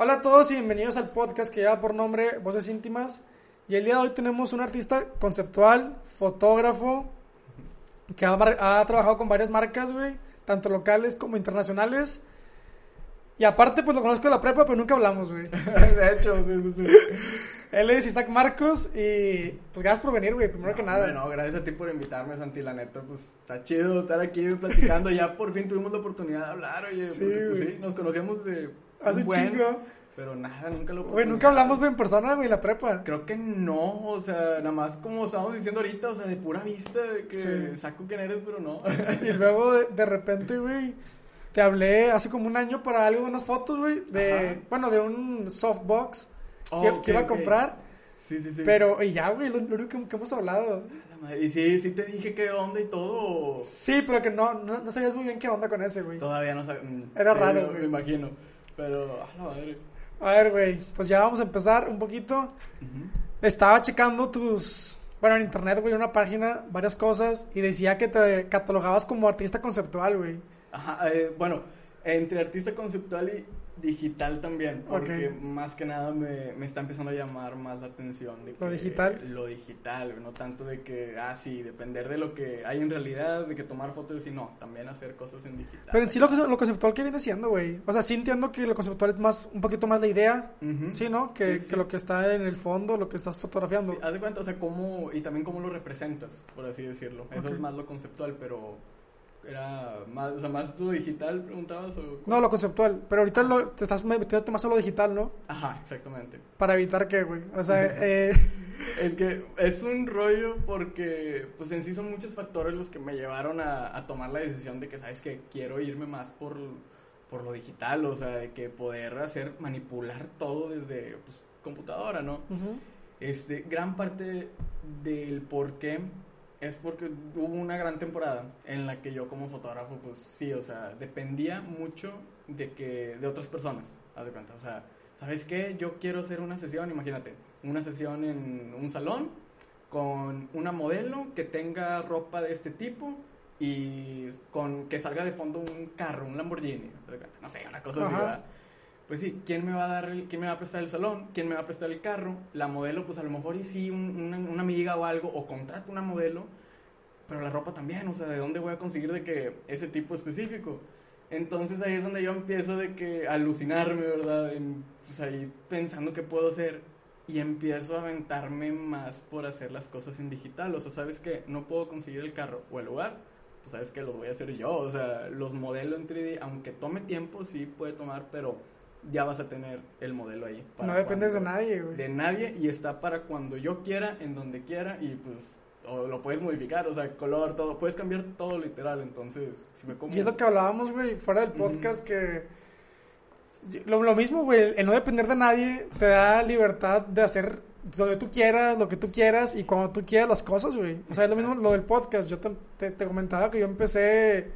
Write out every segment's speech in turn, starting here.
Hola a todos y bienvenidos al podcast que lleva por nombre Voces Íntimas. Y el día de hoy tenemos un artista conceptual, fotógrafo, que ha, ha trabajado con varias marcas, güey, tanto locales como internacionales. Y aparte, pues lo conozco de la prepa, pero nunca hablamos, güey. De hecho, sí, sí, sí. Él es Isaac Marcos y pues gracias por venir, güey, primero que nada. Bueno, gracias a ti por invitarme, Santi. La neta, pues está chido estar aquí platicando. ya por fin tuvimos la oportunidad de hablar, oye. Sí, porque, pues, sí, nos conocíamos de. Hace un buen, chingo. Pero nada, nunca lo Güey, nunca hablamos, en persona, güey, la prepa. Creo que no, o sea, nada más como estábamos diciendo ahorita, o sea, de pura vista, de que Sí. saco quién eres, pero no. Y luego de, de repente, güey, te hablé hace como un año para algo de unas fotos, güey, de, Ajá. bueno, de un softbox Oh, que, que iba a comprar. Sí, sí, sí. Pero, y ya, güey, lo, lo único que, que hemos hablado. Y sí, sí te dije qué onda y todo. o Sí, pero que no, no, no sabías muy bien qué onda con ese, güey. Todavía no sabes. Era raro, Me imagino. Pero, a la madre. A ver, güey, pues ya vamos a empezar un poquito. Estaba checando tus, bueno, en internet, güey, una página, varias cosas, y decía que te catalogabas como artista conceptual, güey. Ajá, eh, bueno, entre artista conceptual y digital también, porque más que nada me, me está empezando a llamar más la atención de ¿Lo que- digital? Lo digital, no tanto de que, ah, sí, depender de lo que hay en realidad, de que tomar fotos y no, también hacer cosas en digital. Pero en sí lo, lo conceptual que viene siendo, güey. O sea, sí entiendo que lo conceptual es más, un poquito más la idea, sí, ¿no? Que, Sí, sí. que lo que está en el fondo, lo que estás fotografiando. Sí, haz de cuenta, o sea, cómo, y también cómo lo representas, por así decirlo. Eso es más lo conceptual, pero era más, o sea, más lo digital, preguntabas, o... No, lo conceptual. Pero ahorita lo, te estás metiendo más a lo digital, ¿no? Ajá, exactamente. Para evitar que, güey. O sea, eh, Es que es un rollo porque, pues en sí son muchos factores los que me llevaron a, a tomar la decisión de que, sabes que quiero irme más por, por lo digital, o sea, de que poder hacer, manipular todo desde pues, computadora, ¿no? ujú. Este, gran parte del por qué es porque hubo una gran temporada en la que yo como fotógrafo, pues sí, o sea, dependía mucho de que de otras personas, haz de cuenta, o sea, ¿sabes qué? Yo quiero hacer una sesión, imagínate, una sesión en un salón con una modelo que tenga ropa de este tipo y con que salga de fondo un carro, un Lamborghini, haz de cuenta, no sé, una cosa así. ¿verdad? Pues sí, ¿quién me va a dar, quién me va a prestar el salón? ¿Quién me va a prestar el carro? La modelo, pues a lo mejor y sí, un- una, amiga o algo, o contrato una modelo, pero la ropa también, o sea, ¿de dónde voy a conseguir de que ese tipo específico? Entonces ahí es donde yo empiezo de que alucinarme, ¿verdad? En, pues ahí pensando qué puedo hacer y empiezo a aventarme más por hacer las cosas en digital, o sea, ¿sabes qué? No puedo conseguir el carro o el lugar, pues sabes que los voy a hacer yo, o sea, los modelo en 3D, aunque tome tiempo, sí puede tomar, pero ya vas a tener el modelo ahí. para no dependes de nadie, güey. De nadie y está para cuando yo quiera, en donde quiera y pues o lo puedes modificar, o sea, color, todo, puedes cambiar todo literal, entonces, si me como... Y es lo que hablábamos, güey, fuera del podcast, que lo, lo mismo, güey, el no depender de nadie te da libertad de hacer lo que tú quieras, lo que tú quieras y cuando tú quieras las cosas, güey. O sea, es lo mismo lo del podcast. Yo te, te- te comentaba que yo empecé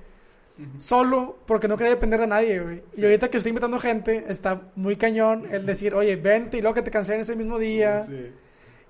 Solo porque no quería depender de nadie, güey. Y ahorita que estoy invitando gente, está muy cañón el decir, oye, vente y luego que te cancelen ese mismo día Sí.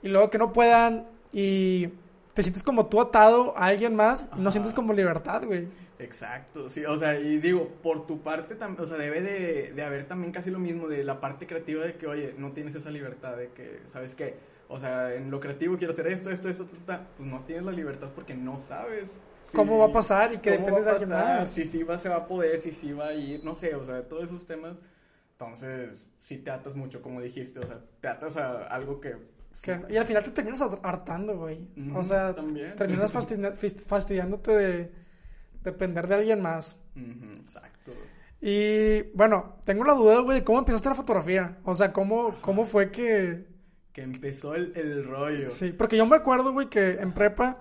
y luego que no puedan y te sientes como tú atado a alguien más no sientes como libertad, güey. Exacto, sí, o sea, y digo, por tu parte, o sea, debe de, de haber también casi lo mismo de la parte creativa de que, oye, no tienes esa libertad de que, ¿sabes qué? O sea, en lo creativo quiero hacer esto, esto, esto, ta, ta, ta, pues no tienes la libertad porque no sabes. Si- ¿Cómo va a pasar y que va de alguien más? Si sí va, se va a poder, si sí va a ir, no sé, o sea, todos esos temas. Entonces, sí te atas mucho, como dijiste, o sea, te atas a algo que... Que- y al final te terminas har- hartando, güey. O sea, también. terminas fastidiándote de depender de alguien más. Exacto. Y bueno, tengo la duda, güey, de cómo empezaste la fotografía. O sea, cómo, cómo fue que... Que empezó el, el rollo. Sí, porque yo me acuerdo, güey, que en prepa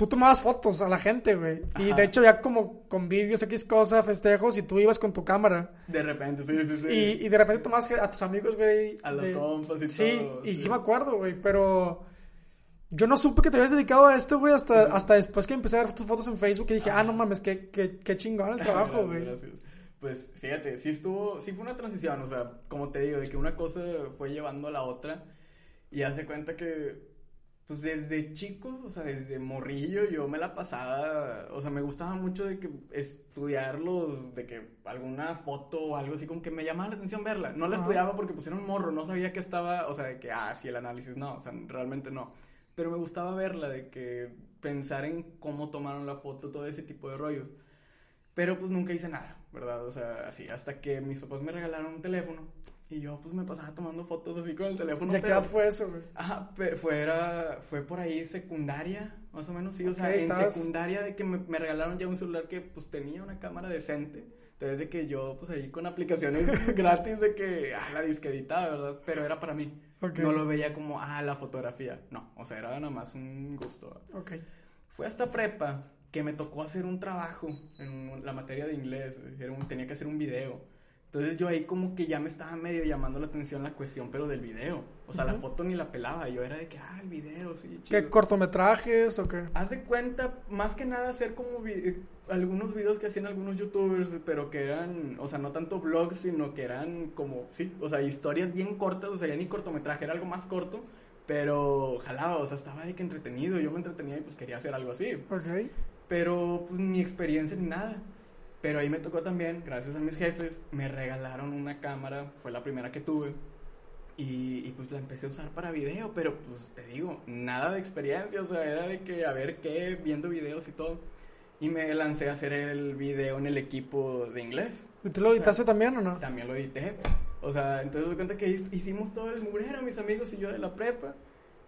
tú tomabas fotos a la gente, güey. Y Ajá. de hecho ya como convivios, X cosa, festejos, y tú ibas con tu cámara. De repente, sí, sí, sí. Y, y de repente tomabas a tus amigos, güey. A los de- compas y sí, todo, y sí. sí. me acuerdo, güey, pero... Yo no supe que te habías dedicado a esto, güey, hasta, hasta después que empecé a ver tus fotos en Facebook y dije, ah, no mames, qué, qué, qué chingón el trabajo, Gracias, güey. gracias. Pues fíjate, sí estuvo, sí fue una transición, o sea, como te digo, de que una cosa fue llevando a la otra y hace cuenta que, pues desde chico, o sea, desde morrillo, yo me la pasaba, o sea, me gustaba mucho de que estudiar los, de que alguna foto o algo así, como que me llamaba la atención verla. No la Ajá. estudiaba porque pues era un morro, no sabía que estaba, o sea, de que, ah, sí, el análisis, no, o sea, realmente no. Pero me gustaba verla, de que pensar en cómo tomaron la foto, todo ese tipo de rollos. Pero pues nunca hice nada, ¿verdad? O sea, así, hasta que mis papás me regalaron un teléfono y yo pues me pasaba tomando fotos así con el teléfono. ¿Y a qué edad fue eso, güey? Ajá, pero fue, era- fue por ahí secundaria, más o menos, sí, o sea, Ok, en estabas- secundaria de que me, me regalaron ya un celular que pues tenía una cámara decente, entonces de que yo pues ahí con aplicaciones gratis de que, ah, la disquedita, ¿verdad? Pero era para mí, Ok. no lo veía como, ah, la fotografía, no, o sea, era nada más un gusto. Ok. Fue hasta prepa que me tocó hacer un trabajo en la materia de inglés. Era un- tenía que hacer un video. Entonces yo ahí como que ya me estaba medio llamando la atención la cuestión, pero del video. O sea, la foto ni la pelaba. Yo era de que, ah, el video, sí, ¿Qué chido. cortometrajes o qué? Haz de cuenta, más que nada hacer como vi- eh, algunos videos que hacían algunos youtubers, pero que eran, o sea, no tanto vlogs, sino que eran como, sí, o sea, historias bien cortas, o sea, ya ni cortometraje, era algo más corto, pero jalaba, o sea, estaba de que entretenido, yo me entretenía y pues quería hacer algo así Ok. pero pues ni experiencia ni nada. Pero ahí me tocó también, gracias a mis jefes, me regalaron una cámara, fue la primera que tuve. Y, y, pues la empecé a usar para video, pero pues te digo, nada de experiencia, o sea, era de que a ver qué, viendo videos y todo. Y me lancé a hacer el video en el equipo de inglés. ¿Y tú lo editaste también o no? También lo edité. O sea, entonces de cuenta que hicimos todo el mugrero, mis amigos y yo de la prepa.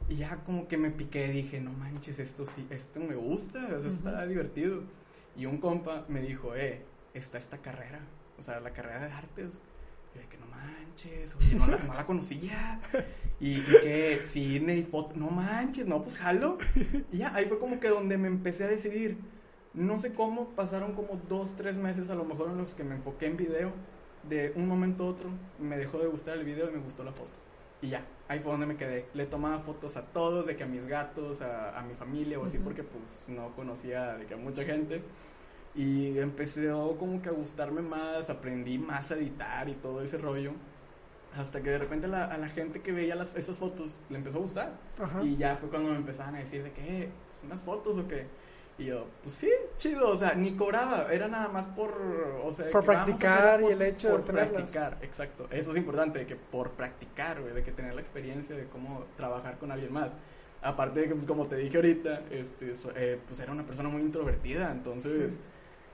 Y ya como que me piqué, dije, no manches, esto sí, esto me gusta, o sea, está divertido. Y un compa me dijo, eh, está esta carrera, o sea, la carrera de artes. Y de que no manches, oye, no la, no la conocía. Y, y que cine y foto, no manches, no, pues jalo. Y ya, ahí fue como que donde me empecé a decidir. No sé cómo, pasaron como dos, tres meses a lo mejor en los que me enfoqué en video. De un momento a otro me dejó de gustar el video y me gustó la foto. Y ya, ahí fue donde me quedé. Le tomaba fotos a todos, de que a mis gatos, a, a mi familia o así, Ujú. porque pues no conocía de que a mucha gente. Y empecé como que a gustarme más, aprendí más a editar y todo ese rollo. Hasta que de repente la- a la gente que veía las, esas fotos le empezó a gustar. Ajá. Y ya fue cuando me empezaban a decir de que, eh, pues, unas fotos o qué. Y yo, pues sí, chido, o sea, ni cobraba, era nada más por, o sea, de Por practicar y el hecho de por tenerlas. practicar, exacto. Eso es importante, de que por practicar, güey, de que tener la experiencia de cómo trabajar con alguien más. Aparte de que, pues, como te dije ahorita, este, so- eh, pues era una persona muy introvertida, entonces Sí.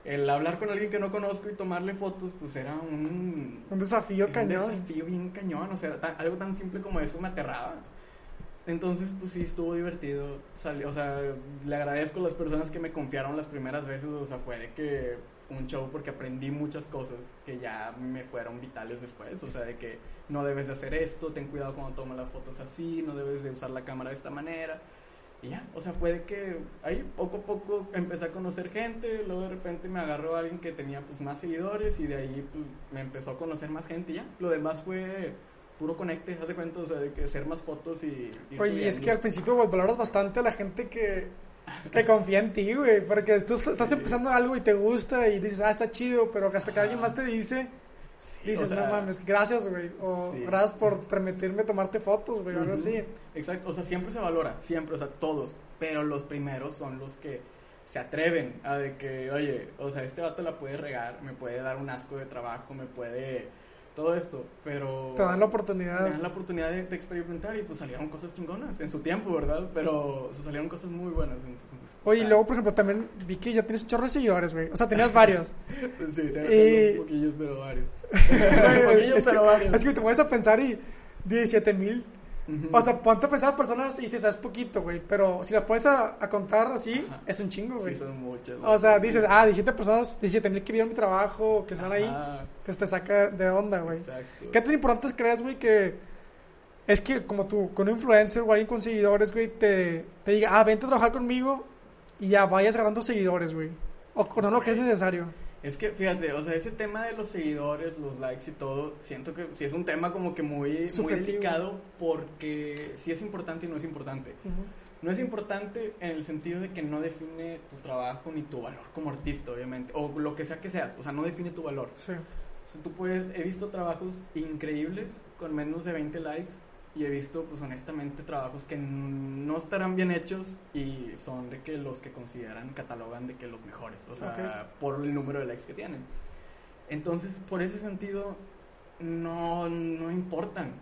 el hablar con alguien que no conozco y tomarle fotos, pues era un, Un desafío cañón. Un desafío bien cañón, o sea, algo tan simple como eso me aterraba. Entonces, pues sí, estuvo divertido. Salió, o sea, le agradezco a las personas que me confiaron las primeras veces. O sea, fue de que un show porque aprendí muchas cosas que ya me fueron vitales después. O sea, de que no debes de hacer esto, ten cuidado cuando tomas las fotos así, no debes de usar la cámara de esta manera. Y ya, o sea, fue de que ahí poco a poco empecé a conocer gente, luego de repente me agarró alguien que tenía pues más seguidores y de ahí pues me empezó a conocer más gente y ya. Lo demás fue puro conecte, haz de cuenta, o sea, de que hacer más fotos y... ir Oye, y es que al principio güey, valoras bastante a la gente que, que confía en ti, güey. Porque tú estás Sí. empezando algo y te gusta y dices, ah, está chido, pero hasta que alguien más te dice, Sí, dices, o sea, no mames, gracias, güey. O sí. gracias por permitirme tomarte fotos, güey, o algo Ujú. así. Exacto, o sea, siempre se valora, siempre, o sea, todos, pero los primeros son los que se atreven a de que, oye, o sea, este vato la puede regar, me puede dar un asco de trabajo, me puede todo esto, pero Te dan la me oportunidad. dan la oportunidad de, de experimentar y pues salieron cosas chingonas en su tiempo, ¿verdad? Pero o sea, salieron cosas muy buenas. Entonces, Oye, y ah, luego, por ejemplo, también vi que ya tienes un chorro de seguidores, güey. O sea, tenías varios. pues sí, tengo, y- poquillos, pero varios. Poquillos, es, que, pero varios. es que te pones a pensar y 17 mil. O sea, ponte a pensar personas y dices, ah, es poquito, güey. Pero si las pones a, a contar así, Ajá. es un chingo, güey. sí, son muchas. O sea, dices, ah, 17 personas, 17 mil que vieron mi trabajo, que están ahí, que te saca de onda, güey. Exacto. ¿Qué tan importante crees, güey, que es que como tú, con un influencer o alguien con seguidores, güey, te, te diga, ah, vente a trabajar conmigo y ya vayas ganando seguidores, güey. O con lo que es necesario. Es que, fíjate, o sea, ese tema de los seguidores, los likes y todo, siento que sí es un tema como que muy, muy delicado porque sí es importante y no es importante. No es importante en el sentido de que no define tu trabajo ni tu valor como artista, obviamente, o lo que sea que seas, o sea, no define tu valor. Sí. O sea, tú puedes, he visto trabajos increíbles con menos de 20 likes y he visto, pues honestamente, trabajos que no estarán bien hechos y son de que los que consideran, catalogan de que los mejores, o sea, por el número de likes que tienen. Entonces, por ese sentido, no, no importan.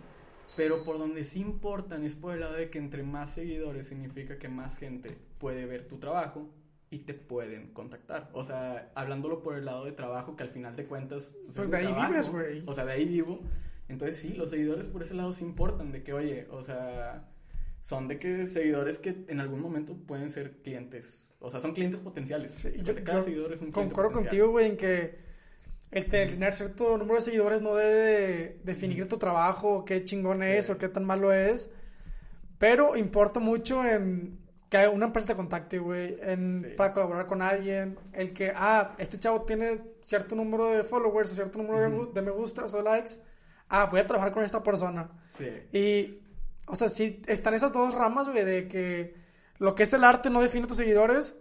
Pero por donde sí importan es por el lado de que entre más seguidores significa que más gente puede ver tu trabajo y te pueden contactar. O sea, hablándolo por el lado de trabajo, que al final de cuentas... Pues es de ahí trabajo. vives, güey. O sea, de ahí vivo. Entonces sí, los seguidores por ese lado sí importan, de que, oye, o sea, son de que seguidores que en algún momento pueden ser clientes. O sea, son clientes potenciales. Sí, yo, cada yo seguidor es un cliente concuerdo potencial. contigo, güey, en que el tener cierto número de seguidores no debe de definir tu trabajo, qué chingón es Sí. o qué tan malo es. Pero importa mucho en que una empresa te contacte, güey, Sí. para colaborar con alguien. El que, ah, este chavo tiene cierto número de followers o cierto número gu- de me gustas o likes. Ah, voy a trabajar con esta persona. Sí. Y, o sea, sí, están esas dos ramas, güey, de que lo que es el arte no define tus seguidores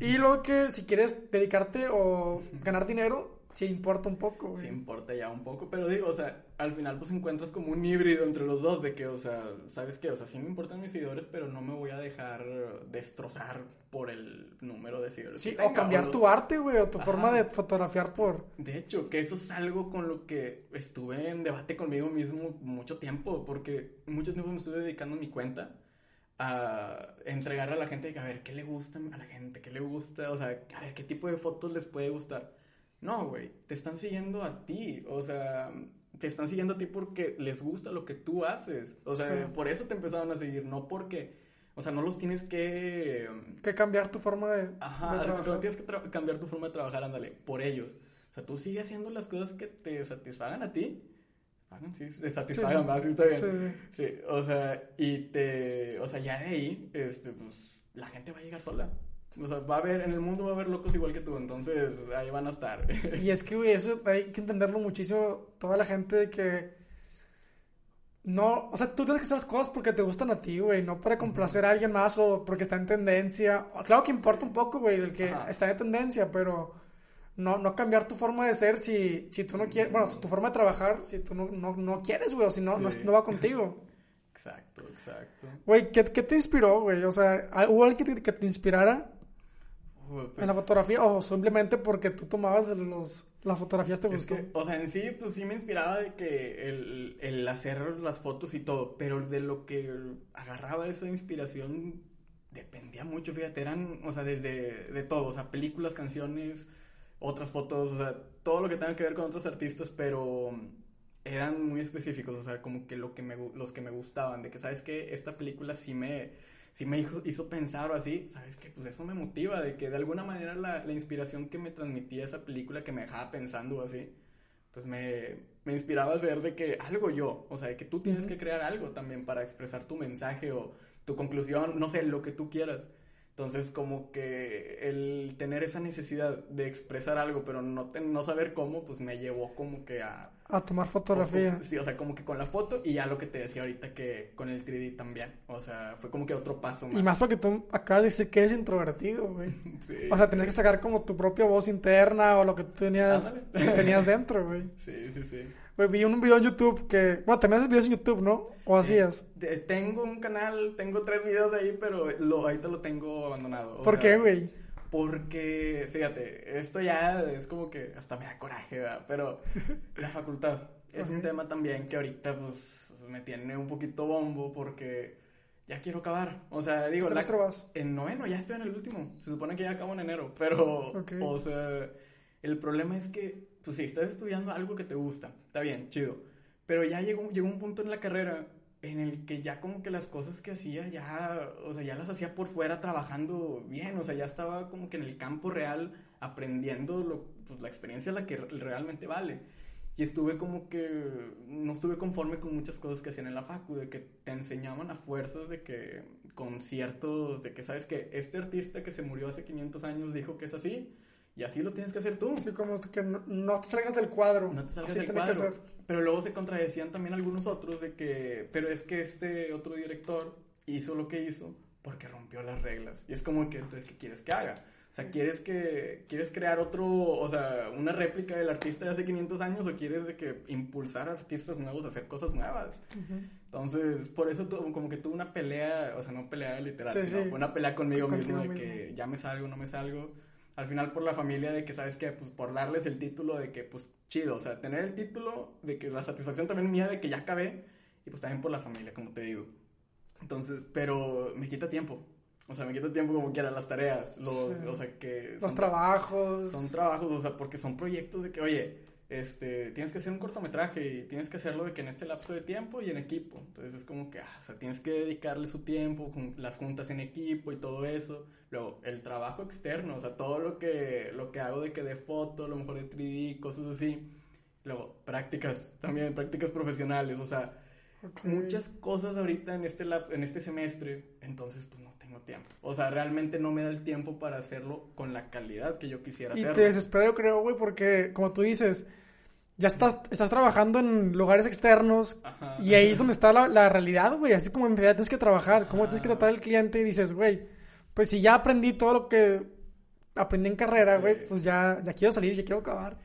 y lo que si quieres dedicarte o ganar dinero, sí importa un poco, güey. Sí importa ya un poco, pero digo, o sea, al final pues encuentras como un híbrido entre los dos de que, o sea, ¿sabes qué? O sea, sí me importan mis seguidores, pero no me voy a dejar destrozar por el número de seguidores. Sí, que o tenga, cambiar lo- tu arte, güey, o tu Ajá. forma de fotografiar por... De hecho, que eso es algo con lo que estuve en debate conmigo mismo mucho tiempo, porque mucho tiempo me estuve dedicando mi cuenta a entregarle a la gente, a ver, ¿qué le gusta a la gente? ¿Qué le gusta? O sea, a ver, ¿qué tipo de fotos les puede gustar? No, güey, te están siguiendo a ti, o sea, te están siguiendo a ti porque les gusta lo que tú haces, o sea, Sí. por eso te empezaron a seguir, no porque, o sea, no los tienes que... que cambiar tu forma de, Ajá, de no tienes que cambiar tu forma de trabajar, ándale, por ellos. O sea, tú sigues haciendo las cosas que te satisfagan a ti. Sí, te satisfagan, Sí. más, sí, está bien. Sí, sí. Sí, o sea, y te, o sea, ya de ahí, este, pues, la gente va a llegar sola. O sea, va a haber, en el mundo va a haber locos igual que tú, entonces ahí van a estar. Y es que, güey, eso hay que entenderlo muchísimo. Toda la gente de que. No, o sea, tú tienes que hacer las cosas porque te gustan a ti, güey, no para complacer a alguien más o porque está en tendencia. Claro que importa un poco, güey, el que Ajá. está en tendencia, pero no, no cambiar tu forma de ser si, si tú no quieres, bueno, tu forma de trabajar, si tú no, no, no quieres, güey, o si no, no, Sí. no va contigo. Exacto, exacto. Güey, ¿qué, qué te inspiró, güey? O sea, ¿hubo alguien que te, que te inspirara Uy, en la pues, fotografía o simplemente porque tú tomabas los, las fotografías te gustó? que, o sea, en sí, pues sí me inspiraba de que el, el hacer las fotos y todo, pero de lo que agarraba esa inspiración dependía mucho, fíjate, eran, o sea, desde de todo, o sea, películas, canciones, otras fotos, o sea, todo lo que tenga que ver con otros artistas, pero eran muy específicos, o sea, como que, lo que me, los que me gustaban, de que, ¿sabes qué? Esta película sí me, sí me hizo, hizo pensar o así, ¿sabes qué? Pues eso me motiva, de que de alguna manera la, la inspiración que me transmitía esa película, que me dejaba pensando o así, pues me, me inspiraba a hacer de que algo yo, o sea, de que tú tienes que crear algo también para expresar tu mensaje o tu conclusión, no sé, lo que tú quieras. Entonces, como que el tener esa necesidad de expresar algo, pero no, te- no saber cómo, pues me llevó como que a... A tomar fotografía. Sí, o sea, como que con la foto y ya lo que te decía ahorita que con el 3D también. O sea, fue como que otro paso más. Y más porque tú acabas de decir que eres introvertido, güey. Sí. O sea, tenías que sacar como tu propia voz interna o lo que tú tenías, tenías dentro, güey. Sí, sí, sí. Vi un video en YouTube que... Bueno, también haces videos en YouTube, ¿no? O hacías. Eh, tengo un canal, tengo tres videos ahí, pero lo, ahorita lo tengo abandonado. o ¿Por sea, qué, güey? Porque, fíjate, esto ya es como que hasta me da coraje, ¿verdad? Pero la facultad es un tema también que ahorita, pues, me tiene un poquito bombo porque ya quiero acabar. O sea, ¿Qué digo, la- semestre vas? en noveno, ya estoy en el último. Se supone que ya acabo en enero, pero, Ok. o sea, el problema es que, pues, si estás estudiando algo que te gusta, está bien, chido. Pero ya llegó, llegó un punto en la carrera en el que ya como que las cosas que hacía ya, o sea, ya las hacía por fuera trabajando bien, o sea, ya estaba como que en el campo real aprendiendo lo, pues, la experiencia la que re- realmente vale. Y estuve como que, no estuve conforme con muchas cosas que hacían en la facu, de que te enseñaban a fuerzas de que conciertos, de que sabes que este artista que se murió hace 500 años dijo que es así, y así lo tienes que hacer tú. Sí, como que no, no te salgas del cuadro. No te salgas Así del cuadro. Pero luego se contradecían también algunos otros de que, pero es que este otro director hizo lo que hizo porque rompió las reglas. Y es como que, entonces, ¿qué quieres que haga? O sea, ¿quieres que quieres crear otro, o sea, una réplica del artista de hace 500 años o quieres de que impulsar a artistas nuevos a hacer cosas nuevas? Ujú. Entonces, por eso tu- como que tuve una pelea, o sea, no pelea literal, Sí, sino sí. fue una pelea conmigo mismo de mismo. que ya me salgo, no me salgo. Al final por la familia de que, ¿sabes qué? Pues por darles el título de que, pues, chido, o sea, tener el título de que la satisfacción también mía de que ya acabé y pues también por la familia, como te digo. Entonces, pero me quita tiempo. O sea, me quita tiempo como quiera, las tareas, los, Sí. o sea, que... Los trabajos. son trabajos, o sea, porque son proyectos de que, oye, este, tienes que hacer un cortometraje y tienes que hacerlo de que en este lapso de tiempo y en equipo. Entonces es como que, ah, o sea, tienes que dedicarle su tiempo, las juntas en equipo y todo eso. Luego, el trabajo externo, o sea, todo lo que, lo que hago de que de foto, a lo mejor de 3D, cosas así. Luego, prácticas, también prácticas profesionales, o sea, Ok. muchas cosas ahorita en este, lap- en este semestre, entonces pues no tiempo. O sea, realmente no me da el tiempo para hacerlo con la calidad que yo quisiera Y hacerlo. te desespera, yo creo, güey, porque, como tú dices, ya estás, estás trabajando en lugares externos Ajá. y ahí es donde está la, la realidad, güey. Así como en realidad tienes que trabajar, cómo tienes que Ajá. tratar al cliente y dices, güey, pues si ya aprendí todo lo que aprendí en carrera, Sí. güey, pues ya, ya quiero salir, ya quiero acabar.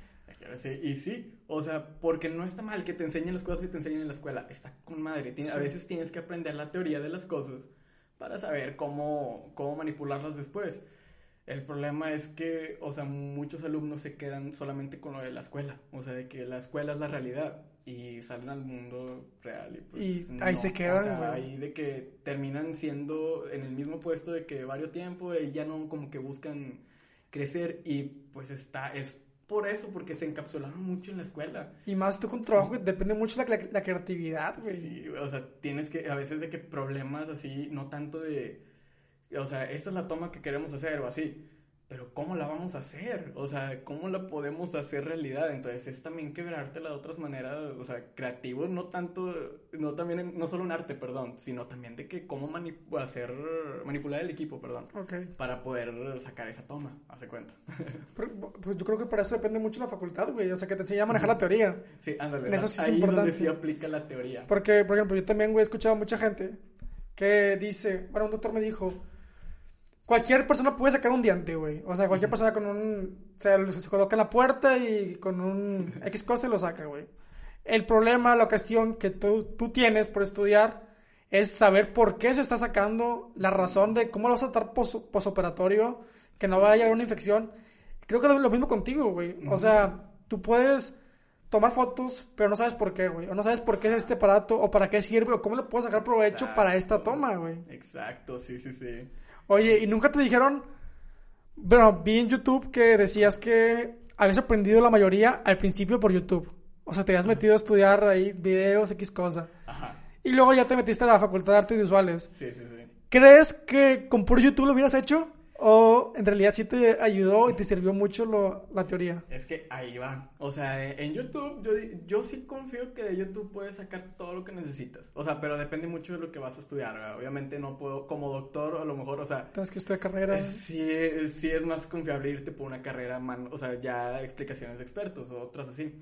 Sí, y sí, o sea, porque no está mal que te enseñen las cosas que te enseñan en la escuela, está con madre. Tien- A veces tienes que aprender la teoría de las cosas para saber cómo, cómo manipularlas después. El problema es que, o sea, muchos alumnos se quedan solamente con lo de la escuela, o sea, de que la escuela es la realidad y salen al mundo real y pues Y ahí se quedan, o sea, ahí de que terminan siendo en el mismo puesto de que varios tiempo y ya no como que buscan crecer y pues está, es por eso, porque se encapsularon mucho en la escuela. Y más tú con trabajo, que depende mucho la, la, la creatividad, güey. Sí, o sea, tienes que, a veces de que problemas así, no tanto de, o sea, esta es la toma que queremos hacer o así, pero ¿cómo la vamos a hacer? O sea, ¿cómo la podemos hacer realidad? Entonces es también quebrártela de otras maneras, o sea, creativo, no tanto, no también, en- no solo en arte, perdón, sino también de que cómo mani- hacer, manipular el equipo, perdón, Ok. para poder sacar esa toma, hace cuenta. Pero, Pues yo creo que para eso depende mucho la facultad, güey. O sea, que te enseña a manejar la teoría. Sí, ándale, En eso sí es ahí importante. donde sí aplica la teoría. Porque, por ejemplo, yo también, güey, he escuchado a mucha gente que dice, bueno, un doctor me dijo, cualquier persona puede sacar un diente, güey. O sea, cualquier persona con un, se, se coloca en la puerta y con un X cosa lo saca, güey. El problema, la cuestión que tú, tú tienes por estudiar es saber por qué se está sacando, la razón de cómo lo vas a tratar pos- posoperatorio, que no vaya a haber una infección. Creo que es lo mismo contigo, güey. O sea, tú puedes tomar fotos, pero no sabes por qué, güey. O no sabes por qué es este aparato, o para qué sirve, o cómo le puedo sacar provecho para esta toma, güey. Exacto, sí, sí, sí. Oye, ¿y nunca te dijeron? Bueno, vi en YouTube que decías que habías aprendido la mayoría al principio por YouTube. O sea, te habías metido a estudiar ahí videos, X cosa. Ajá. Y luego ya te metiste a la Facultad de Artes Visuales. Sí, sí, sí. ¿Crees que con puro YouTube lo hubieras hecho? ¿O en realidad sí te ayudó y te sirvió mucho lo- la teoría? Es que ahí va. O sea, en YouTube, yo, yo sí confío que de YouTube puedes sacar todo lo que necesitas. O sea, pero depende mucho de lo que vas a estudiar. ¿verdad? Obviamente no puedo, como doctor, a lo mejor, o sea, Tienes que estudiar carrera. sí, sí es más confiable irte por una carrera, man- o sea, ya explicaciones de expertos o otras así.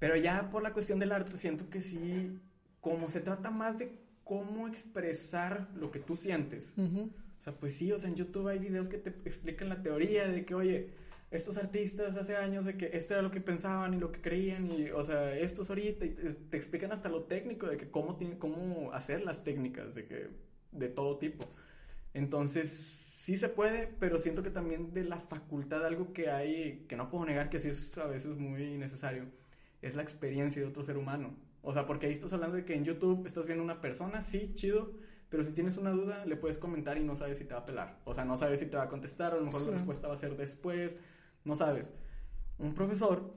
Pero ya por la cuestión del arte, siento que sí, como se trata más de cómo expresar lo que tú sientes. Ujú. O sea, pues sí, o sea, en YouTube hay videos que te explican la teoría de que, oye, estos artistas hace años de que esto era lo que pensaban y lo que creían y, o sea, estos ahorita y te, te explican hasta lo técnico de que cómo, tiene, cómo hacer las técnicas de que, de todo tipo. Entonces, sí se puede, pero siento que también de la facultad algo que hay, que no puedo negar que sí es a veces muy necesario, es la experiencia de otro ser humano. O sea, porque ahí estás hablando de que en YouTube estás viendo una persona, sí, chido, pero si tienes una duda, le puedes comentar y no sabes si te va a pelar. O sea, no sabes si te va a contestar, a lo mejor Sí. la respuesta va a ser después, no sabes. Un profesor,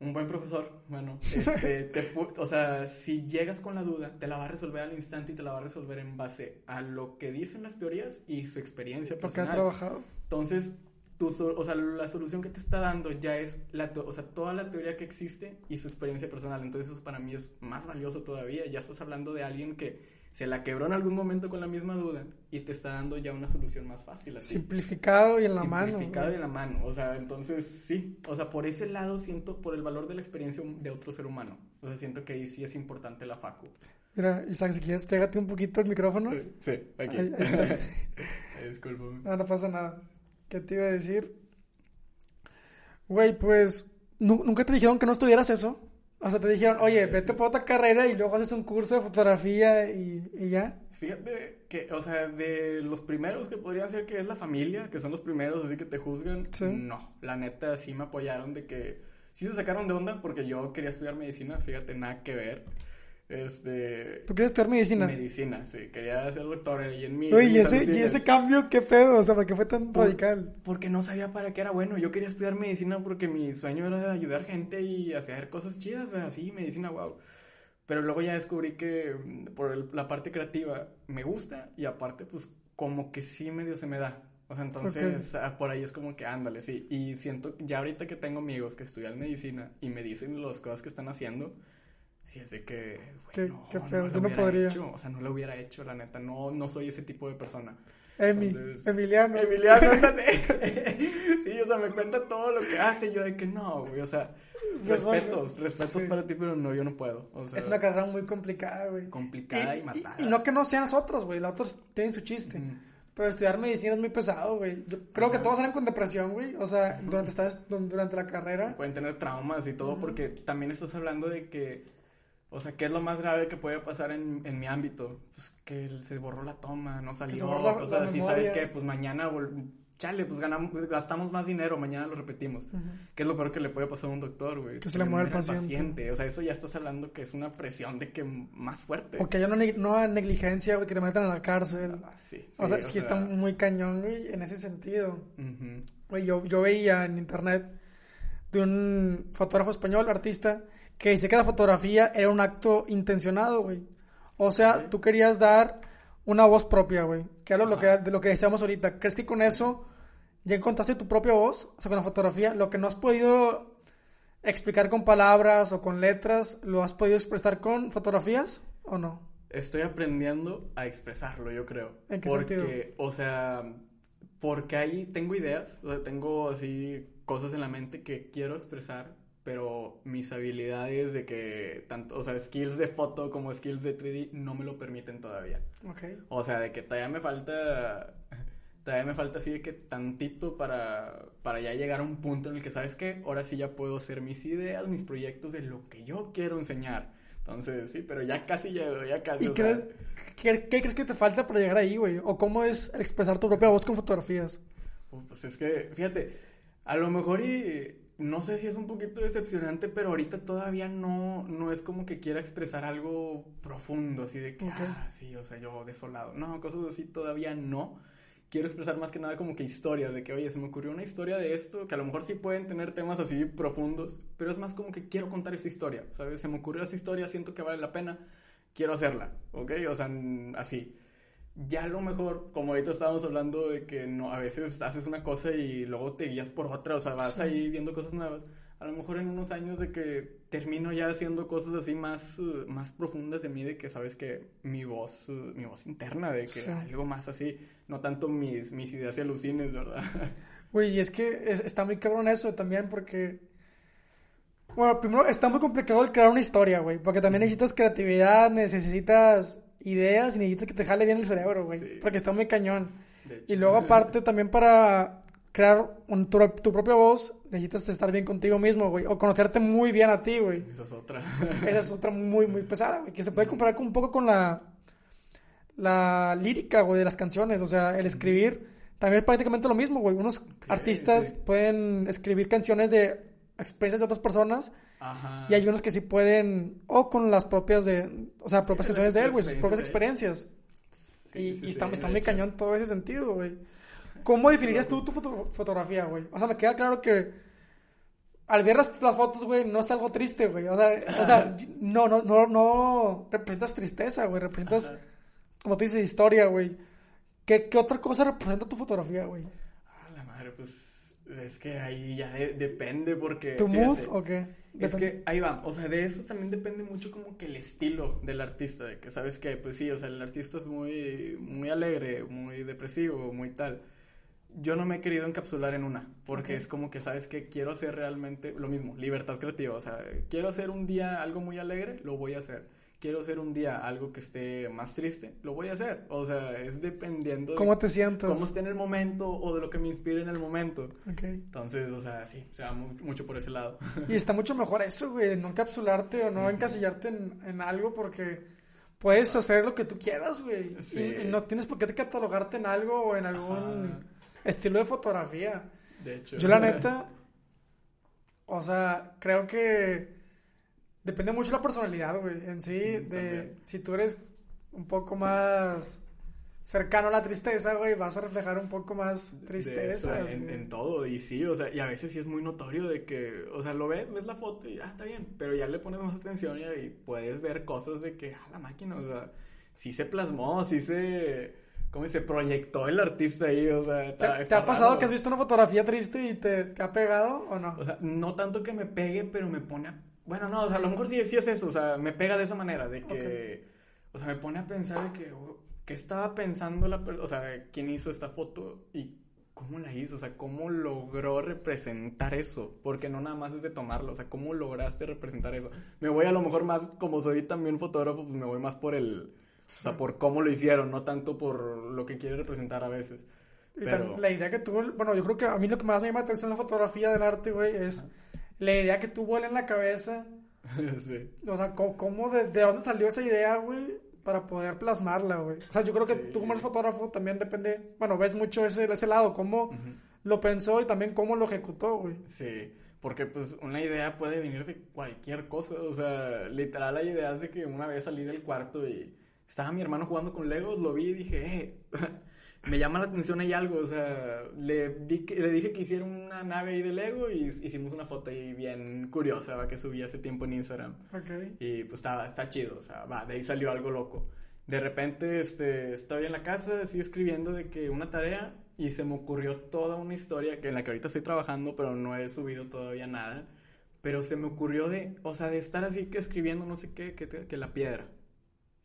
un buen profesor, bueno, este, te o sea, si llegas con la duda, te la va a resolver al instante y te la va a resolver en base a lo que dicen las teorías y su experiencia Porque ha personal. trabajado. Entonces, tu, o sea, la solución que te está dando ya es la, o sea, toda la teoría que existe y su experiencia personal. Entonces eso para mí es más valioso todavía. Ya estás hablando de alguien que se la quebró en algún momento con la misma duda y te está dando ya una solución más fácil. Así. Simplificado y en la mano. Simplificado y en la mano. O sea, entonces sí. O sea, por ese lado siento, por el valor de la experiencia de otro ser humano. O sea, siento que ahí sí es importante la facu. Mira, Isaac, si quieres, pégate un poquito el micrófono. Sí, aquí. Ahí. Disculpame. No, no pasa nada. ¿Qué te iba a decir? Güey, pues, ¿nunca te dijeron que no estudiaras eso? O sea, te dijeron, oye, vete por otra carrera y luego haces un curso de fotografía y, y ya. Fíjate que, o sea, de los primeros que podrían ser que es la familia, que son los primeros así que te juzgan, no, la neta sí me apoyaron de que sí se sacaron de onda porque yo quería estudiar medicina, fíjate, nada que ver. Este... ¿Tú quieres estudiar medicina? Medicina, sí. Quería ser doctor y en mi... Uy, ¿y ese, ¿y ese cambio qué pedo? O sea, ¿por qué fue tan radical? Porque no sabía para qué era bueno. Yo quería estudiar medicina porque mi sueño era ayudar gente y hacer cosas chidas, ¿verdad? Así, medicina, wow. Pero luego ya descubrí que mm, por la parte creativa me gusta y aparte, pues, como que sí medio se me da. O sea, entonces ah, por ahí es como que ándale, sí. Y siento, ya ahorita que tengo amigos que estudian medicina y me dicen las cosas que están haciendo si es de que, ¿Qué, no, qué pedo? yo no podría. o sea, no lo hubiera hecho, la neta. No, no soy ese tipo de persona. Emi, Emiliano. Emiliano, sí, o sea, me cuenta todo lo que hace. Yo de que no, güey. O sea, respetos, respetos para ti, pero no, yo no puedo. O sea, es una carrera muy complicada, güey. Complicada y, matada. Y, no que no sean nosotros, güey. Los otros tienen su chiste. Pero estudiar medicina es muy pesado, güey. Yo creo que todos salen con depresión, güey. O sea, durante, estás, durante la carrera. pueden tener traumas y todo, porque también estás hablando de que o sea, ¿qué es lo más grave que puede pasar en, en mi ámbito? Pues que se borró la toma, no salió. o sea, si sabes que, pues mañana, chale, pues ganamos, gastamos más dinero, mañana lo repetimos. ¿Qué es lo peor que le puede pasar a un doctor, güey? Que se le muere el paciente. O sea, eso ya estás hablando que es una presión de que más fuerte. O que haya una, no negligencia, güey, que te metan a la cárcel. Ah, sí, o sea, sí está muy cañón, güey, en ese sentido. Güey, yo, yo veía en internet de un fotógrafo español, artista, que dice que la fotografía era un acto intencionado, güey. O sea, tú querías dar una voz propia, güey. Que es lo que, de lo que decíamos ahorita. ¿Crees que con eso ya encontraste tu propia voz? O sea, con la fotografía, lo que no has podido explicar con palabras o con letras, ¿lo has podido expresar con fotografías o no? Estoy aprendiendo a expresarlo, yo creo. ¿En qué porque, sentido? O sea, porque ahí tengo ideas, o sea, tengo así cosas en la mente que quiero expresar, pero mis habilidades de que tanto, o sea, skills de foto como skills de 3D no me lo permiten todavía. Ok. O sea, de que todavía me falta todavía me falta así de que tantito para para ya llegar a un punto en el que sabes que ahora sí ya puedo hacer mis ideas, mis proyectos de lo que yo quiero enseñar. Entonces, sí, pero ya casi llego, ya casi. ¿Y crees, ¿qué, ¿qué, crees que te falta para llegar ahí, güey? ¿O cómo es expresar tu propia voz con fotografías? Pues es que, fíjate, a lo mejor y no sé si es un poquito decepcionante, pero ahorita todavía no, no es como que quiera expresar algo profundo, así de que, ah, sí, o sea, yo desolado. No, cosas así todavía no. Quiero expresar más que nada como que historias, de que, oye, se me ocurrió una historia de esto, que a lo mejor sí pueden tener temas así profundos, pero es más como que quiero contar esa historia, ¿sabes? Se me ocurrió esa historia, siento que vale la pena, quiero hacerla, ¿ok? O sea, así ya a lo mejor, como ahorita estábamos hablando de que no, a veces haces una cosa y luego te guías por otra, o sea, vas ahí viendo cosas nuevas. A lo mejor en unos años de que termino ya haciendo cosas así más, uh, más profundas de mí, de que sabes que mi voz, uh, mi voz interna, de que algo más así, no tanto mis, mis ideas y alucines, ¿verdad? Güey, y es que está muy cabrón eso también porque... Bueno, primero está muy complicado el crear una historia, güey, porque también necesitas creatividad, necesitas ideas y necesitas que te jale bien el cerebro, güey. Porque está muy cañón. Y luego, aparte, también para crear tu, propia voz, necesitas estar bien contigo mismo, güey. O conocerte muy bien a ti, güey. Esa es otra. Esa es otra muy, muy pesada, güey. Que se puede comparar con, un poco con la, la lírica, güey, de las canciones. O sea, el escribir también es prácticamente lo mismo, güey. Unos artistas pueden escribir canciones de experiencias de otras personas y hay unos que sí pueden, o con las propias de, o sea, propias canciones de él, güey, sus propias experiencias. y, está, muy cañón todo ese sentido, güey. ¿Cómo definirías tú tu fotografía, güey? O sea, me queda claro que al ver las, fotos, güey, no es algo triste, güey. O sea, no, no, no, no representas tristeza, güey. Representas, como tú dices, historia, güey. ¿Qué, ¿Qué otra cosa representa tu fotografía, güey? Ah, la madre, pues Es que ahí ya de- depende porque... ¿Tu mood o qué? Es que ahí va, o sea, de eso también depende mucho como que el estilo del artista, de que sabes que, pues sí, o sea, el artista es muy, muy alegre, muy depresivo, muy tal. Yo no me he querido encapsular en una, porque es como que sabes que quiero hacer realmente lo mismo, libertad creativa, o sea, quiero hacer un día algo muy alegre, lo voy a hacer. Quiero hacer un día algo que esté más triste, lo voy a hacer. O sea, es dependiendo de ¿Cómo te sientes? cómo esté en el momento o de lo que me inspire en el momento. Ok. Entonces, o sea, sí, se va mu- mucho por ese lado. Y está mucho mejor eso, güey, no encapsularte o no encasillarte en, en algo porque puedes hacer lo que tú quieras, güey. Sí. Y, y no tienes por qué catalogarte en algo o en algún Ajá. estilo de fotografía. De hecho. Yo la neta, o sea, creo que depende mucho de la personalidad, güey, en sí, Ujú, de también. si tú eres un poco más cercano a la tristeza, güey, vas a reflejar un poco más tristeza. eso, en, en todo, y sí, o sea, y a veces sí es muy notorio de que, o sea, lo ves, ves la foto y, ah, está bien, pero ya le pones más atención y, y puedes ver cosas de que, ah, la máquina, o sea, sí se plasmó, sí se, ¿cómo se proyectó el artista ahí, o sea, ¿Te, está- te está ha pasado raro. que has visto una fotografía triste y te, te ha pegado o no? O sea, no tanto que me pegue, pero me pone a... Bueno, no, o sea, a lo mejor sí, sí es eso, o sea, me pega de esa manera, de que... O sea, me pone a pensar de que... oh, ¿Qué estaba pensando la persona? O sea, ¿quién hizo esta foto? Y cómo la hizo, o sea, cómo logró representar eso, porque no nada más es de tomarlo, o sea, cómo lograste representar eso. Me voy a lo mejor más, como soy también fotógrafo, pues me voy más por el, o sea, por cómo lo hicieron, no tanto por lo que quiere representar a veces. Pero, la idea que tuvo, bueno, yo creo que a mí lo que más me llama la atención en la fotografía del arte, güey, es la idea que tuvo él en la cabeza. sí, O sea, cómo, de, de dónde salió esa idea, güey, para poder plasmarla, güey. O sea, yo creo que Sí. tú como eres fotógrafo también depende, bueno, ves mucho ese, ese lado, cómo lo pensó y también cómo lo ejecutó, güey. Sí, porque pues una idea puede venir de cualquier cosa, o sea, literal hay ideas de que una vez salí del cuarto y estaba mi hermano jugando con Legos, lo vi y dije, eh, me llama la atención ahí algo, o sea, le, di le dije que hiciera una nave ahí de Lego y hicimos una foto ahí bien curiosa, ¿va? que subí hace tiempo en Instagram. Ok. Y pues está, está chido, o sea, va, de ahí salió algo loco. De repente, este, estoy en la casa, así escribiendo de que una tarea y se me ocurrió toda una historia que en la que ahorita estoy trabajando, pero no he subido todavía nada. Pero se me ocurrió de, o sea, de estar así que escribiendo no sé qué, que, que la piedra.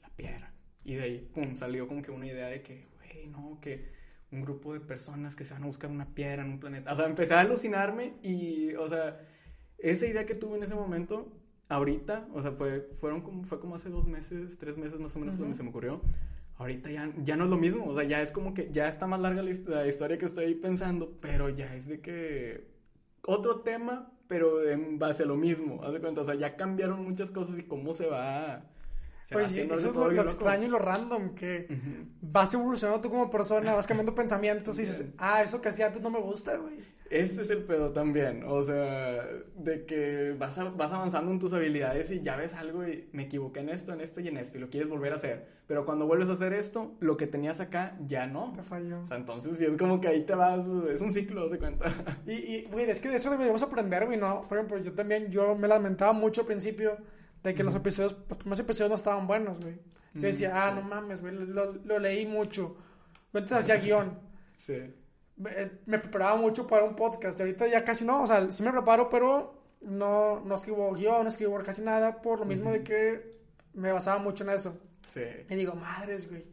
La piedra. Y de ahí, pum, salió como que una idea de que, güey, no, que un grupo de personas que se van a buscar una piedra en un planeta. O sea, empecé a alucinarme y, o sea, esa idea que tuve en ese momento, ahorita, o sea, fue, fueron como, fue como hace dos meses, tres meses más o menos Ujú. donde se me ocurrió. Ahorita ya, ya no es lo mismo, o sea, ya es como que ya está más larga la historia que estoy pensando, pero ya es de que otro tema, pero en base a lo mismo, haz de cuenta, o sea, ya cambiaron muchas cosas y cómo se va... Pues eso es lo, extraño y lo random, que vas evolucionando tú como persona, vas cambiando pensamientos y dices, ah, eso que hacía antes no me gusta, güey. Ese es el pedo también, o sea, de que vas, a- vas avanzando en tus habilidades y ya ves algo y me equivoqué en esto, en esto y en esto y lo quieres volver a hacer. Pero cuando vuelves a hacer esto, lo que tenías acá ya no. Te falló. O sea, entonces sí es como que ahí te vas, es un ciclo, se cuenta. Y, y, güey, es que de eso deberíamos aprender, güey, ¿no? Por ejemplo, yo también, yo me lamentaba mucho al principio de que los episodios, los primeros episodios no estaban buenos, güey. Yo decía, ah, sí. no mames, güey, lo, lo leí mucho. Yo antes hacía guion. Sí. Me, me preparaba mucho para un podcast. Ahorita ya casi no, o sea, sí me preparo, pero no, no escribo guion, no escribo casi nada, por lo mismo Ujú. de que me basaba mucho en eso. Sí. Y digo, madres, güey.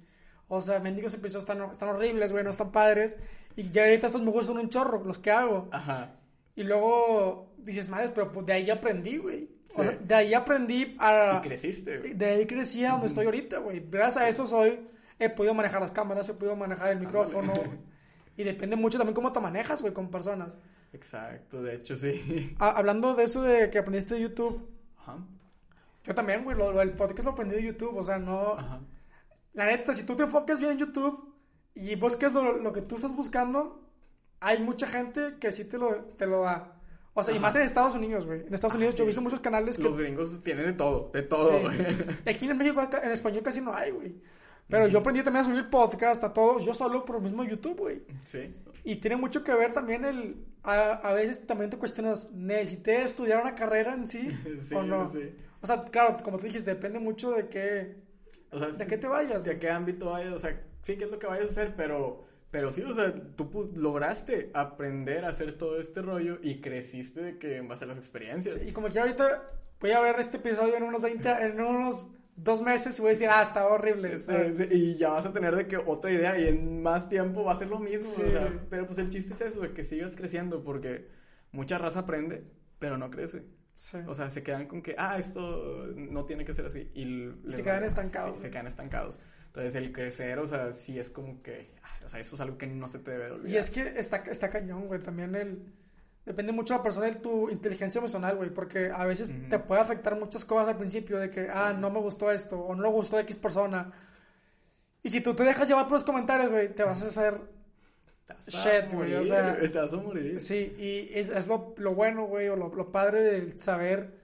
O sea, mendigos episodios están, están horribles, güey, no están padres. Y ya ahorita estos me gustan un chorro, los que hago. Ajá. Y luego dices, madres, pero pues de ahí aprendí, güey. O Sí. sea, de ahí aprendí a... Y creciste, güey. De ahí crecí a donde estoy ahorita, güey. Gracias a eso soy... He podido manejar las cámaras, he podido manejar el micrófono. y depende mucho también cómo te manejas, güey, con personas. Exacto, de hecho sí. Ah, hablando de eso de que aprendiste de YouTube, Ajá. yo también, güey, lo, lo del podcast lo aprendí de YouTube. O sea, no... Ajá. La neta, si tú te enfocas bien en YouTube y buscas lo, lo que tú estás buscando, hay mucha gente que sí te lo, te lo da. O sea, y Ajá. más en Estados Unidos, güey. En Estados Ah, Unidos yo he sí. visto muchos canales que... Los gringos tienen de todo, de todo, Sí. güey. Y Aquí en México, en español casi no hay, güey. Pero yo aprendí también a subir podcast, a todo, yo solo por el mismo YouTube, güey. Sí. Y tiene mucho que ver también el... A, a veces también te cuestionas, ¿necesité estudiar una carrera en sí, Sí, o no? sí. O sea, claro, como tú dijiste, depende mucho de qué... O sea, ¿De qué te vayas, ¿De güey? qué ámbito vayas? O sea, sí, qué es lo que vayas a hacer, pero Pero sí, o sea, tú lograste aprender a hacer todo este rollo y creciste de que en base a las experiencias. Sí, y como que ahorita voy a ver este episodio en unos 20, en unos dos meses y voy a decir, ah, está horrible. Sí, ¿sabes? sí, y ya vas a tener de que otra idea y en más tiempo va a ser lo mismo. Sí. o sea, pero pues el chiste es eso, de que sigas creciendo porque mucha raza aprende, pero no crece. O sea, se quedan con que, ah, esto no tiene que ser así. Y, se quedan estancados, se quedan estancados. Entonces, el crecer, o sea, sí es como que, o sea, eso es algo que no se te debe de olvidar. Y es que está, está cañón, güey. También el. Depende mucho de la persona de tu inteligencia emocional, güey. Porque a veces Ujú. te puede afectar muchas cosas al principio. De que, ah, no me gustó esto. O no le gustó a X persona. Y si tú te dejas llevar por los comentarios, güey, te vas a hacer. Shit, güey, o sea, Te vas a morir. Sí, y es, es lo, lo bueno, güey. O lo, lo padre del saber.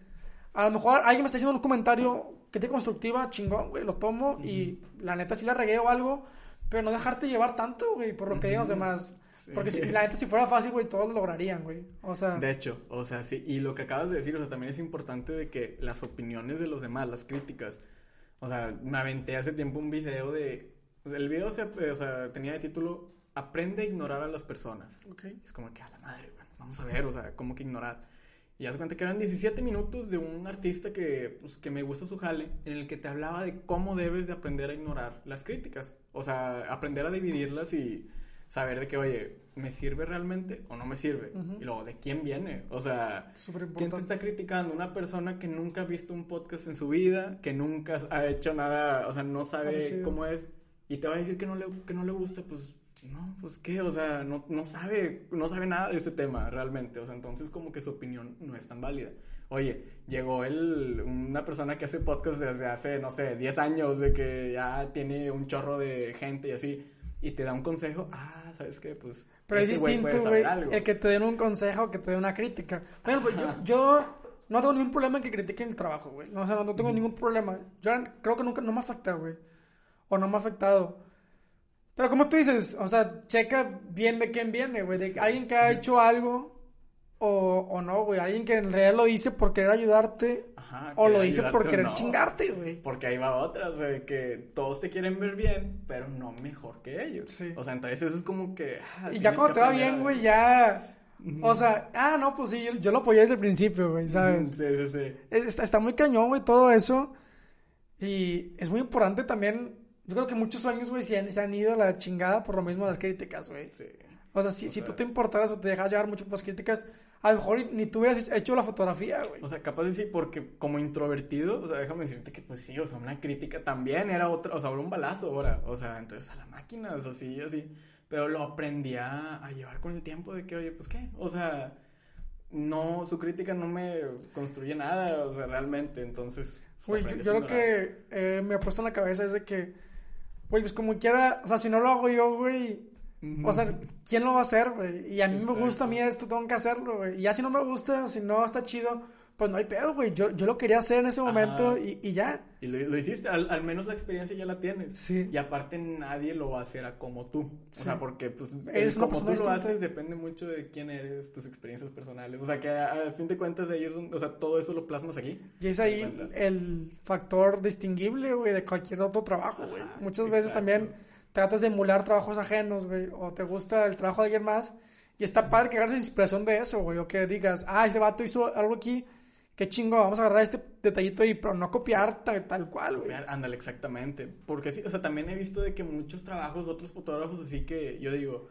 A lo mejor alguien me está haciendo un comentario te constructiva, chingón, güey. Lo tomo y la neta sí la regué o algo. Pero no dejarte llevar tanto, güey, por lo que digan los demás. Sí. Porque si, la neta, si fuera fácil, güey, todos lo lograrían, güey. O sea, De hecho, o sea, sí, y lo que acabas de decir, o sea, también es importante de que las opiniones de los demás, las críticas, o sea, me aventé hace tiempo un video de, o sea, el video se, o sea, tenía de título, aprende a ignorar a las personas. ok. Es como que a la madre, güey, vamos a ver, o sea, ¿cómo que ignorar? Y haz cuenta que eran 17 minutos de un artista que, pues, que me gusta su jale, en el que te hablaba de cómo debes de aprender a ignorar las críticas. O sea, aprender a dividirlas y saber de que, oye, ¿me sirve realmente o no me sirve? Y luego, ¿de quién viene? O sea, ¿quién te está criticando? Una persona que nunca ha visto un podcast en su vida, que nunca ha hecho nada, o sea, no sabe Parecido. cómo es, y te va a decir que no le, que no le gusta, pues, no, pues, ¿qué? O sea, no, no sabe, no sabe nada de ese tema realmente, o sea, entonces como que su opinión no es tan válida. Oye, llegó el, una persona que hace podcast desde hace, no sé, 10 años, de que ya tiene un chorro de gente y así, y te da un consejo, ah, ¿sabes qué? Pues, Pero es puede distinto, güey, el que te den un consejo que te den una crítica. Bueno, pues yo, yo no tengo ningún problema en que critiquen el trabajo, güey. No, o sea, no tengo ningún problema. Yo creo que nunca, no me afecta, güey. O no me ha afectado. Pero como tú dices, o sea, checa bien de quién viene, güey. De alguien que ha hecho algo o, o no, güey. Alguien que en realidad lo dice por querer ayudarte Ajá, o lo dice por querer no. chingarte, güey. Porque ahí va otra, o sea, que todos te quieren ver bien, pero no mejor que ellos. Sí. O sea, entonces eso es como que... ah, Y ya cuando te va bien, güey, ya... O sea, ah, no, pues sí, yo, yo lo apoyé desde el principio, güey, ¿sabes? Sí, sí, sí. Es- Está, está muy cañón, güey, todo eso. Y es muy importante también. Yo creo que muchos sueños, güey, se han, se han ido a la chingada por lo mismo de las críticas, güey. sí. O sea, si, O si sea- tú te importaras o te dejas llevar mucho por las críticas, a lo mejor ni tú hubieras hecho la fotografía, güey. O sea, capaz de sí, porque como introvertido, o sea, déjame decirte que pues sí, o sea, una crítica también era otra, o sea, era un balazo ahora, o sea, entonces a la máquina, o sea, sí, así, pero lo aprendí a, a llevar con el tiempo de que, oye, pues qué, o sea, no, su crítica no me construye nada, o sea, realmente, entonces... Güey, yo, a lo que eh, me ha puesto en la cabeza es de que, güey, pues como quiera, o sea, si no lo hago yo, güey, o sea, ¿quién lo va a hacer, güey? Y a mí me gusta a mí esto, tengo que hacerlo, güey. Y ya si no me gusta, si no está chido, pues no hay pedo, güey. Yo, yo lo quería hacer en ese momento y, y ya. Y lo, lo hiciste, al, al menos la experiencia ya la tienes. Sí. Y aparte nadie lo va a hacer a como tú. O sea, porque pues Eres como tú lo haces depende mucho de quién eres, tus experiencias personales. O sea, que a, a fin de cuentas ahí es un- o sea, todo eso lo plasmas aquí. Y es ¿Te ahí el factor distinguible, güey, de cualquier otro trabajo, güey. Ajá, Muchas veces también tratas de emular trabajos ajenos, güey, o te gusta el trabajo de alguien más. Y está padre que agarres inspiración de eso, güey, o que digas, ah, ese vato hizo algo aquí, qué chingo, vamos a agarrar este detallito ahí, pero no copiar tal, tal cual, güey. Ándale, exactamente. Porque sí, o sea, también he visto de que muchos trabajos, otros fotógrafos, así que yo digo,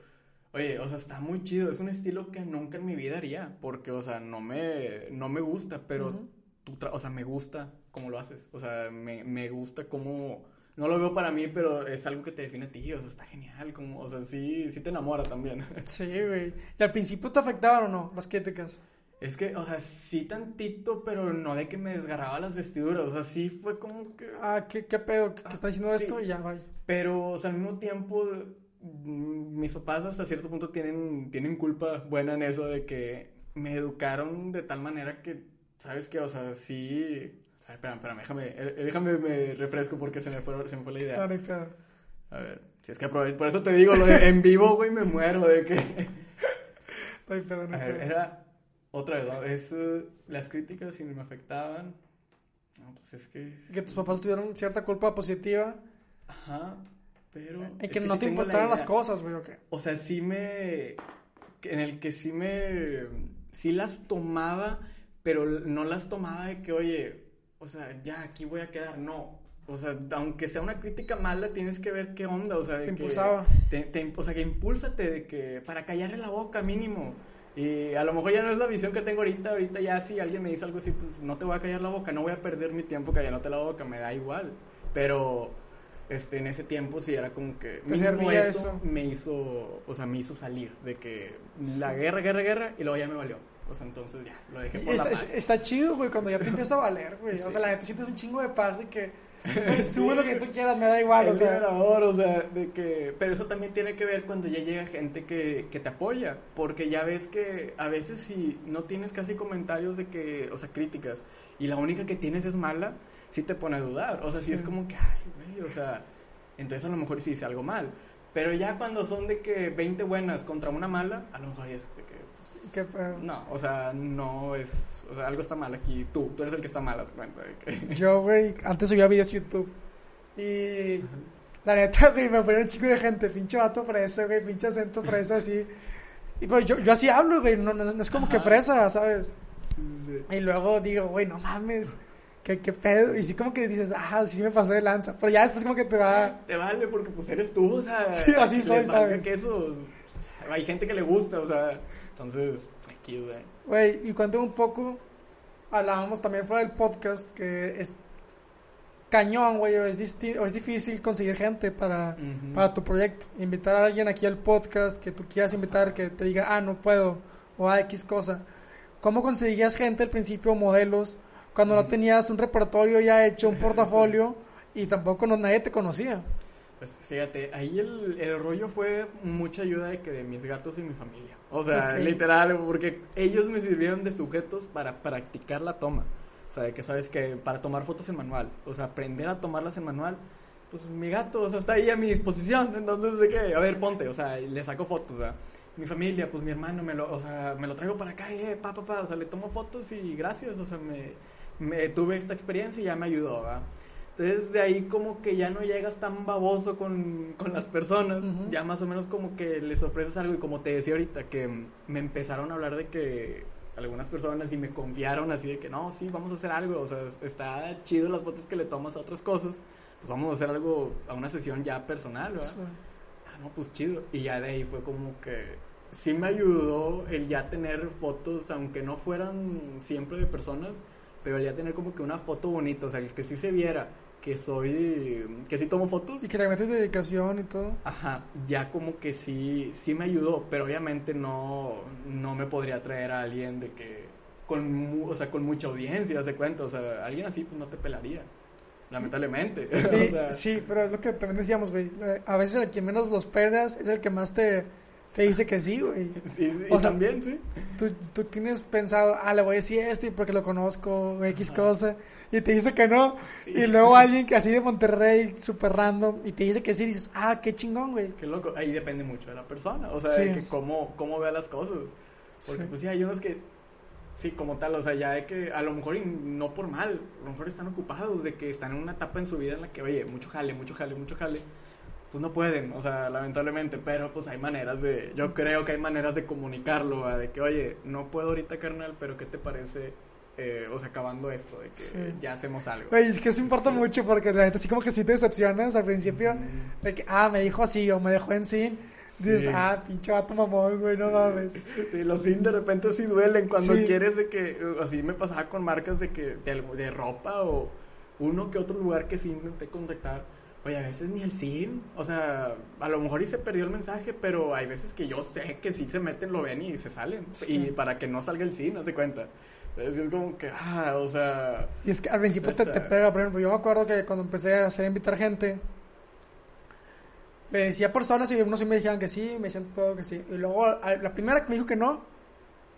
oye, o sea, está muy chido, es un estilo que nunca en mi vida haría, porque, o sea, no me, no me gusta, pero, Ujú. tú tra- o sea, me gusta cómo lo haces, o sea, me, me gusta cómo, no lo veo para mí, pero es algo que te define a ti, o sea, está genial, como, o sea, sí, sí te enamora también. Sí, güey. ¿Y al principio te afectaban o no las críticas? Es que, o sea, sí tantito, pero no de que me desgarraba las vestiduras, o sea, sí fue como que... Ah, ¿qué, qué pedo? ¿Qué, qué está diciendo sí. esto? Y ya, vaya. Pero, o sea, al mismo tiempo, mm, mis papás hasta cierto punto tienen, tienen culpa buena en eso de que me educaron de tal manera que, ¿sabes qué? O sea, sí... A ver, espérame, espérame, déjame, eh, déjame me refresco porque se me fue, se me fue la Ah, idea. no hay pedo. A ver, si es que aprovecho, por eso te digo, lo de en vivo, güey, me muero de que... Pedo, no A ver, era otra vez, ¿no? Es eh, las críticas si me afectaban. No, pues es que... Que tus papás tuvieron cierta culpa positiva. Ajá. Pero... En es que no te tengo la importaran las cosas, güey, ¿o qué? O sea, sí me. En el que sí me. Sí las tomaba, pero no las tomaba de que, oye, o sea, ya aquí voy a quedar. No. O sea, aunque sea una crítica mala, tienes que ver qué onda. O sea, de Te que. impulsaba. te- te- o sea, que impúlsate de que. Para callarle la boca, mínimo. Y a lo mejor ya no es la visión que tengo ahorita. Ahorita ya, si alguien me dice algo así, pues no te voy a callar la boca. No voy a perder mi tiempo callándote la boca. Me da igual. Pero. Este, en ese tiempo sí era como que eso, eso. me hizo, o sea, me hizo salir de que la guerra, guerra, guerra y luego ya me valió. O sea, entonces ya, lo dejé por Está, la paz. es- está chido, güey, cuando ya te empieza a valer, güey. O sea, la neta sientes un chingo de paz de que, sube lo que tú quieras, me da igual, o sea. liberador, o sea, de que... Pero eso también tiene que ver cuando ya llega gente que, que te apoya, porque ya ves que a veces si no tienes casi comentarios de que, o sea, críticas, y la única que tienes es mala, sí te pone a dudar, o sea, sí, Sí. es como que, ay, güey, o sea, entonces a lo mejor sí hice algo mal, pero ya cuando son de que 20 buenas contra una mala, a lo mejor ya es de que, qué pedo. no, o sea, no es, o sea, algo está mal aquí, tú, tú eres el que está mal, haz cuenta de que... Yo, güey, antes subía videos a YouTube. Y la neta, güey, me ponía un chico de gente, pinche vato fresa, güey, pinche acento fresa, así. Y pues yo, yo así hablo, güey, no, no, no es como que fresa, ¿sabes? Sí. Y luego digo, güey, no mames, ¿qué, qué pedo. Y sí, como que dices, ah, sí me pasé de lanza. Pero ya después, como que te va. Te vale porque pues eres tú, o sea. Sí, así soy, ¿sabes? que eso, hay gente que le gusta, o sea, entonces, aquí, güey. Güey, y cuando un poco hablábamos también fuera del podcast que es cañón, güey, o es, o es difícil conseguir gente para, para tu proyecto. Invitar a alguien aquí al podcast que tú quieras invitar, que te diga, ah, no puedo, o ah, X cosa. ¿Cómo conseguías gente al principio, modelos, cuando no tenías un repertorio ya hecho, un portafolio, y tampoco no, nadie te conocía? Pues fíjate, ahí el, el rollo fue mucha ayuda de que de mis gatos y mi familia. O sea, literal, porque ellos me sirvieron de sujetos para practicar la toma. O sea, de que sabes que para tomar fotos en manual, o sea, aprender a tomarlas en manual, pues mi gato, o sea, está ahí a mi disposición. Entonces, de que, a ver, ponte, o sea, y le saco fotos, o sea, mi familia, pues mi hermano, me lo, o sea, me lo traigo para acá, eh, pa, pa, pa, o sea, le tomo fotos y gracias, o sea, me, me tuve esta experiencia y ya me ayudó, ¿verdad? Entonces de ahí como que ya no llegas tan baboso con, con las personas, ya más o menos como que les ofreces algo y como te decía ahorita que me empezaron a hablar de que algunas personas y me confiaron así de que no, sí, vamos a hacer algo, o sea, está chido las fotos que le tomas a otras cosas, pues vamos a hacer algo, a una sesión ya personal, ¿verdad? Sí. Ah, no, pues chido. Y ya de ahí fue como que sí me ayudó el ya tener fotos, aunque no fueran siempre de personas, pero el ya tener como que una foto bonita, o sea, el que sí se viera que soy, que sí tomo fotos. Y que le metes dedicación y todo. Ajá, ya como que sí, sí me ayudó, pero obviamente no, no me podría traer a alguien de que, con, mu- o sea, con mucha audiencia, se cuenta, o sea, alguien así pues no te pelaría, lamentablemente. Y- O sea, sí, pero es lo que también decíamos, güey. eh, A veces el que menos los pelas es el que más te, te dice que sí, güey. sí, sí, o y sea, también, sí. Tú, tú tienes pensado, ah, le voy a decir esto y porque lo conozco, X Ajá. cosa, y te dice que no. Sí. Y luego alguien que así de Monterrey, súper random, y te dice que sí, dices, ah, qué chingón, güey. Qué loco, ahí depende mucho de la persona, o sea, de que cómo, cómo vea las cosas. Porque pues sí, hay unos que, sí, como tal, o sea, ya de que a lo mejor, y no por mal, a lo mejor están ocupados, de que están en una etapa en su vida en la que, oye, mucho jale, mucho jale, mucho jale, pues no pueden, o sea, lamentablemente, pero pues hay maneras de, yo creo que hay maneras de comunicarlo, ¿va? de que, oye, no puedo ahorita, carnal, pero ¿qué te parece, eh, o sea, acabando esto, de que Sí. ya hacemos algo? Güey, es que eso importa mucho porque la neta así como que sí te decepcionas al principio, Mm. de que, ah, me dijo así o me dejó en sin. Dices, Sí. ah, pinche vato mamón, güey, no mames. Sí, los sin de repente sí duelen cuando Sí. quieres de que, así me pasaba con marcas de que, de, de ropa o uno que otro lugar que sí intenté contactar. Oye, a veces ni el sin, o sea, a lo mejor y se perdió el mensaje, pero hay veces que yo sé que sí se meten, lo ven y se salen. Sí. Y para que no salga el sin, hace cuenta. Entonces es como que, ah, o sea, Y es que al principio te, te pega, por ejemplo, yo me acuerdo que cuando empecé a hacer invitar gente, le decía a personas y unos sí me dijeron que sí, me decían todo que sí. Y luego la primera que me dijo que no,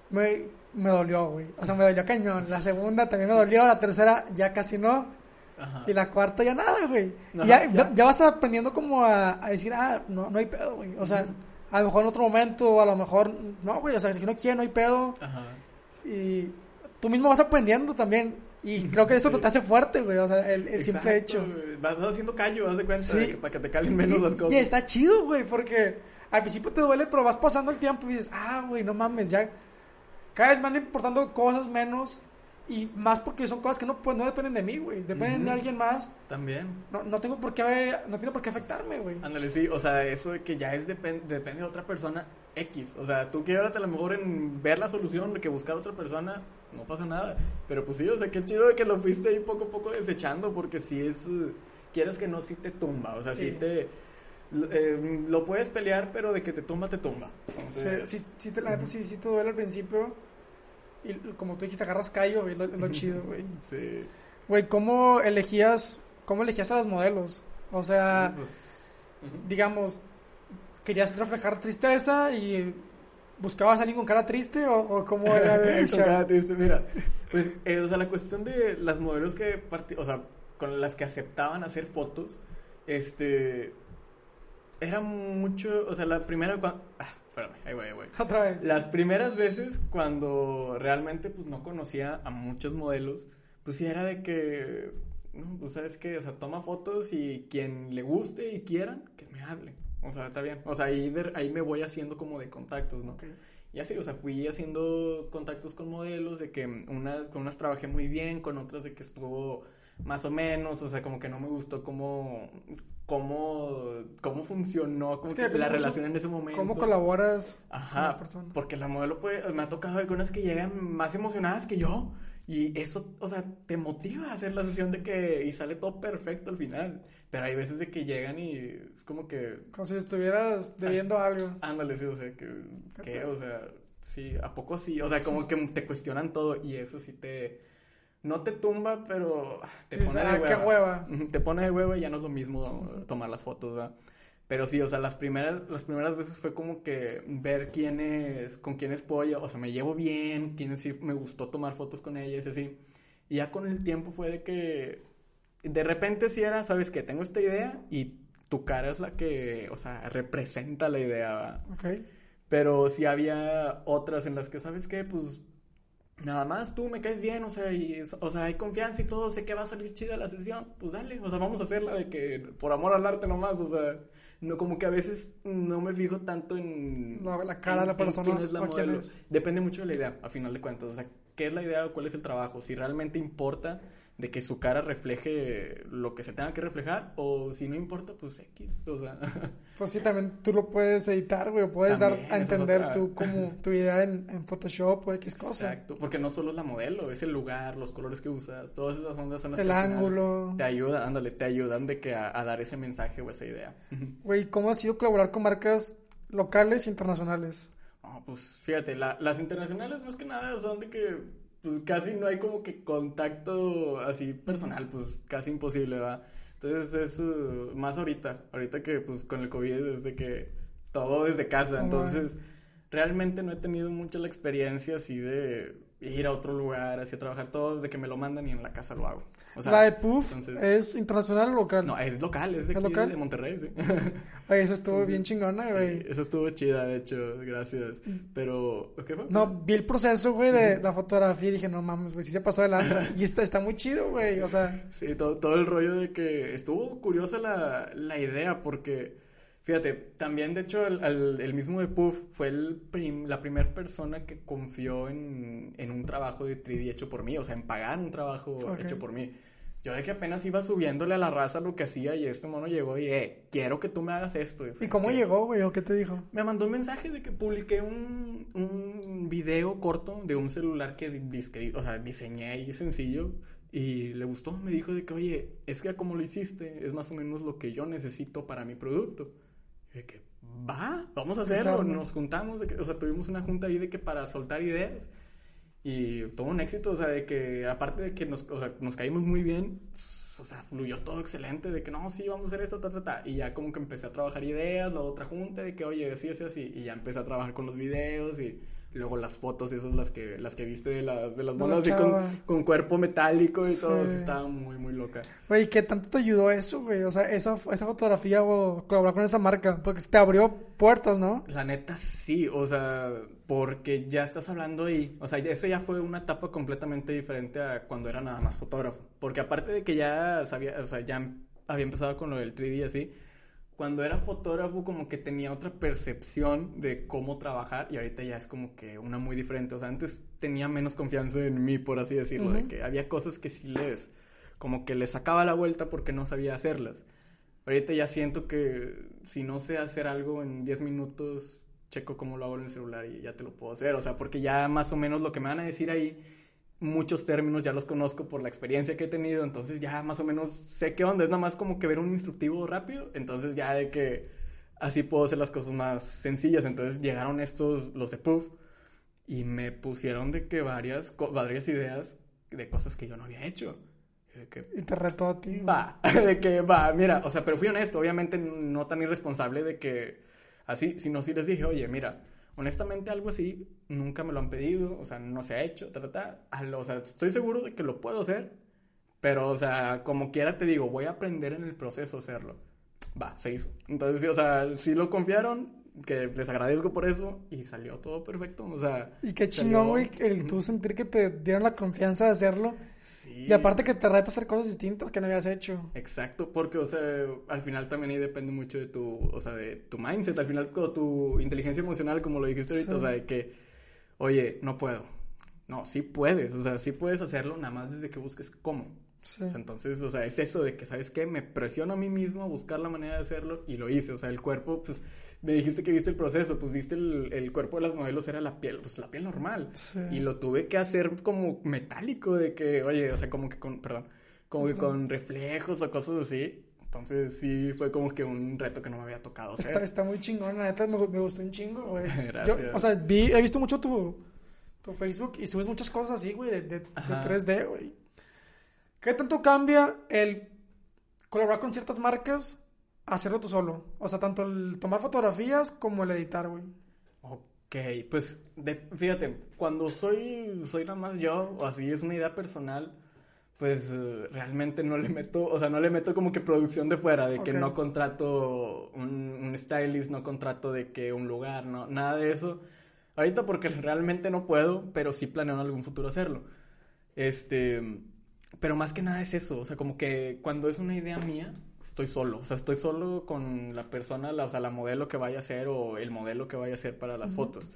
me, me dolió, güey. O sea, me dolió cañón. La segunda también me dolió, la tercera ya casi no. Ajá. Y la cuarta ya nada, güey. Ajá, ya, ya. ya. vas aprendiendo como a, a decir, ah, no, no hay pedo, güey. O sea, a lo mejor en otro momento, a lo mejor, no, güey. O sea, si no quiere, no hay pedo. Y tú mismo vas aprendiendo también. Y creo que esto te hace fuerte, güey. O sea, el, el simple Exacto, hecho. güey. Vas, vas haciendo callo, haz de cuenta, Sí. que- para que te calen menos Y- las cosas. Y está chido, güey, porque al principio te duele, pero vas pasando el tiempo y dices, ah, güey, no mames, ya. Cada vez van importando cosas menos. Y más porque son cosas que no, pues, no dependen de mí, güey. Dependen de alguien más. También. No, no tengo por qué, no tiene por qué afectarme, güey. Ándale, sí, o sea, eso de que ya es depen- depende de otra persona X. O sea, tú quieras a lo mejor en ver la solución que buscar a otra persona, no pasa nada. Pero pues sí, o sea, qué chido de que lo fuiste ahí poco a poco desechando, porque si es, quieres que no, sí te tumba. O sea, sí, Sí. te. eh, lo puedes pelear, pero de que te tumba, te tumba. Sí, Entonces, sí, sí te, la neta sí, sí te duele al principio. Y como tú dijiste, agarras callo, güey, es lo, chido, güey. sí. Güey, ¿cómo elegías, cómo elegías a las modelos? O sea, Pues, digamos, ¿querías reflejar tristeza y buscabas a alguien con cara triste o, o cómo era el Con cara triste, mira, pues, eh, o sea, la cuestión de las modelos que, o sea, con las que aceptaban hacer fotos, este, era mucho, o sea, la primera, ah, espérame, ahí voy, ahí voy. Otra vez. Las primeras veces cuando realmente, pues, no conocía a muchos modelos, pues, sí era de que, no, pues, ¿sabes qué? O sea, toma fotos y quien le guste y quieran, que me hable. O sea, está bien. O sea, ahí, de- ahí me voy haciendo como de contactos, ¿no? Ok. Y así, o sea, fui haciendo contactos con modelos, de que unas, con unas trabajé muy bien, con otras de que estuvo más o menos, o sea, como que no me gustó cómo, cómo, cómo funcionó, como Es que que la relación en ese momento. ¿Cómo colaboras con Ajá, la persona? porque la modelo puede, me ha tocado algunas que llegan más emocionadas que yo y eso, o sea, te motiva a hacer la sesión de que y sale todo perfecto al final, pero hay veces de que llegan y es como que Como si estuvieras debiendo algo. Ándale, sí, o sea, que, que, o sea, sí, ¿a poco sí? O sea, como que te cuestionan todo y eso sí te, no te tumba, pero ah, te pone "Ah, de qué hueva. hueva". Te pone de hueva y ya no es lo mismo tomar las fotos, ¿verdad? Pero sí, o sea, las primeras, las primeras veces fue como que ver quiénes, con quiénes puedo, o sea, me llevo bien, quiénes sí me gustó tomar fotos con ellas y así. Y ya con el tiempo fue de que, de repente sí era, ¿sabes qué? Tengo esta idea y tu cara es la que, o sea, representa la idea, ¿verdad? Ok. Pero sí había otras en las que, ¿sabes qué? Pues nada más tú me caes bien, o sea, y, o sea, hay confianza y todo, sé que va a salir chida la sesión, pues dale, o sea, vamos a hacerla de que por amor al arte nomás, o sea, no como que a veces no me fijo tanto en La- la cara de la persona quién es la quién modelo. es. Depende mucho de la idea, a final de cuentas, o sea, qué es la idea o cuál es el trabajo, si realmente importa de que su cara refleje lo que se tenga que reflejar o si no importa, pues X, o sea, Pues sí, también tú lo puedes editar, güey. o Puedes dar También, a esa es entender otra. tu, como, tu idea en, en Photoshop o X cosa. Exacto, porque no solo es la modelo, es el lugar, los colores que usas, todas esas ondas son las El que ángulo. Te ayudan, ándale, te ayudan de que a, a dar ese mensaje o esa idea. Güey, ¿cómo ha sido colaborar con marcas locales e internacionales? No, pues fíjate, la- las internacionales más que nada son de que pues casi no hay como que contacto así personal, pues casi imposible, ¿verdad? Entonces es uh, más ahorita, ahorita que pues con el COVID es de que todo desde casa, Oh, entonces realmente no he tenido mucha la experiencia así de ir a otro lugar, así a trabajar todo, de que me lo mandan y en la casa lo hago. O sea, la de Puff entonces- es internacional o local. No, es local, es de ¿Es aquí, local? de Monterrey, sí. Ay, esa estuvo Entonces, bien chingona, Sí, güey. eso estuvo chida, de hecho, gracias. Pero, ¿qué fue? No, vi el proceso, güey, de la fotografía y dije, no mames, güey, sí se pasó de lanza. y está, está muy chido, güey, o sea, Sí, todo, todo el rollo de que estuvo curiosa la, la idea porque, fíjate, también de hecho el, el- el mismo de Puff fue el prim- la primera persona que confió en, en un trabajo de 3D hecho por mí, o sea, en pagar un trabajo Ok. hecho por mí. Yo de que apenas iba subiéndole a la raza lo que hacía y este mono llegó y, eh, quiero que tú me hagas esto. fue ¿y cómo que- llegó, güey, o qué te dijo? Me mandó un mensaje de que publiqué un, un video corto de un celular que, disque- o sea, diseñé ahí sencillo y le gustó. Me dijo de que, oye, es que como lo hiciste es más o menos lo que yo necesito para mi producto. De que, va, vamos a hacerlo. Nos juntamos, de que, o sea, tuvimos una junta ahí de que para soltar ideas y todo un éxito, o sea, de que aparte de que nos, o sea, nos caímos muy bien, pues, o sea, fluyó todo excelente, de que no, sí, vamos a hacer esto, ta, ta, ta. Y ya como que empecé a trabajar ideas, la otra junta, de que, oye, sí, así, así. Y ya empecé a trabajar con los videos y luego las fotos, esas las que, las que viste de las, de las monas así con, con cuerpo metálico y Sí. todo, sí, estaba muy, muy loca. Güey, ¿qué tanto te ayudó eso, güey? O sea, esa, esa fotografía o colaborar con esa marca, porque te abrió puertas, ¿no? La neta sí, o sea, porque ya estás hablando ahí, o sea, eso ya fue una etapa completamente diferente a cuando era nada más fotógrafo, porque aparte de que ya sabía, o sea, ya había empezado con lo del 3D y así, cuando era fotógrafo como que tenía otra percepción de cómo trabajar y ahorita ya es como que una muy diferente, o sea, antes tenía menos confianza en mí, por así decirlo, de Ujú. que había cosas que sí les, como que les sacaba la vuelta porque no sabía hacerlas. Ahorita ya siento que si no sé hacer algo en 10 minutos, checo cómo lo hago en el celular y ya te lo puedo hacer. O sea, porque ya más o menos lo que me van a decir ahí, muchos términos ya los conozco por la experiencia que he tenido, entonces ya más o menos sé qué onda. Es nada más como que ver un instructivo rápido, entonces ya de que así puedo hacer las cosas más sencillas. Entonces llegaron estos, los de Puff, y me pusieron de que varias, varias ideas de cosas que yo no había hecho. De que, Y te retó a ti. Va, de que va, mira, o sea, pero fui honesto, obviamente no tan irresponsable de que así, sino sí les dije, oye, mira, honestamente algo así nunca me lo han pedido, o sea, no se ha hecho, ta, ta, ta, al- o sea, estoy seguro de que lo puedo hacer, pero, o sea, como quiera te digo, voy a aprender en el proceso a hacerlo. Va, se hizo. Entonces, sí, o sea, sí lo confiaron, que les agradezco por eso, y salió todo perfecto, o sea... Y qué chingón, güey, el tú sentir que te dieron la confianza de hacerlo. Sí. Y aparte que te reta hacer cosas distintas que no habías hecho. Exacto, porque, o sea, al final también ahí depende mucho de tu, o sea, de tu mindset, al final tu inteligencia emocional, como lo dijiste ahorita, Sí. o sea, de que, oye, no puedo. No, sí puedes, o sea, sí puedes hacerlo, nada más desde que busques cómo. Sí. O sea, entonces, o sea, es eso de que, ¿sabes qué? Me presiono a mí mismo a buscar la manera de hacerlo y lo hice. O sea, el cuerpo, pues, me dijiste que viste el proceso, pues viste el, el cuerpo de las modelos era la piel, pues la piel normal. Sí. Y lo tuve que hacer como metálico, de que, oye, o sea, como que con, perdón, como que con reflejos o cosas así. Entonces, sí, fue como que un reto que no me había tocado hacer. Está, está muy chingón, la neta me, me gustó un chingo, güey. Gracias. Yo, o sea, vi, he visto mucho tu, tu Facebook y subes muchas cosas así, güey, de, de, de Ajá. 3D, güey. ¿Qué tanto cambia el colaborar con ciertas marcas hacerlo tú solo? O sea, tanto el tomar fotografías como el editar, güey. Ok, pues de- fíjate, cuando soy, soy nada más yo, o así es una idea personal, pues realmente no le meto, o sea, no le meto como que producción de fuera, de que no contrato un, un stylist, no contrato de que un lugar, no, nada de eso. Ahorita porque realmente no puedo, pero sí planeo en algún futuro hacerlo. Este, pero más que nada es eso, o sea, como que cuando es una idea mía, estoy solo, o sea, estoy solo con la persona, la, o sea, la modelo que vaya a ser o el modelo que vaya a ser para las fotos.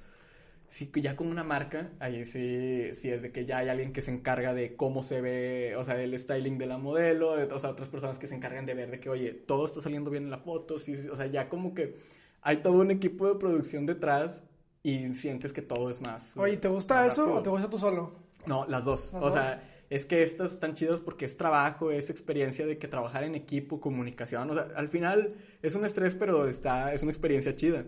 Sí, ya con una marca, ahí sí, sí es de que ya hay alguien que se encarga de cómo se ve, o sea, el styling de la modelo, de, o sea, otras personas que se encargan de ver de que, oye, todo está saliendo bien en la foto, sí, sí, o sea, ya como que hay todo un equipo de producción detrás y sientes que todo es más... Oye, ¿te gusta eso rápido. o te gusta tú solo? No, las dos. Las o dos. sea, es que estas están chidas porque es trabajo, es experiencia de que trabajar en equipo, comunicación. O sea, al final es un estrés, pero está, es una experiencia chida.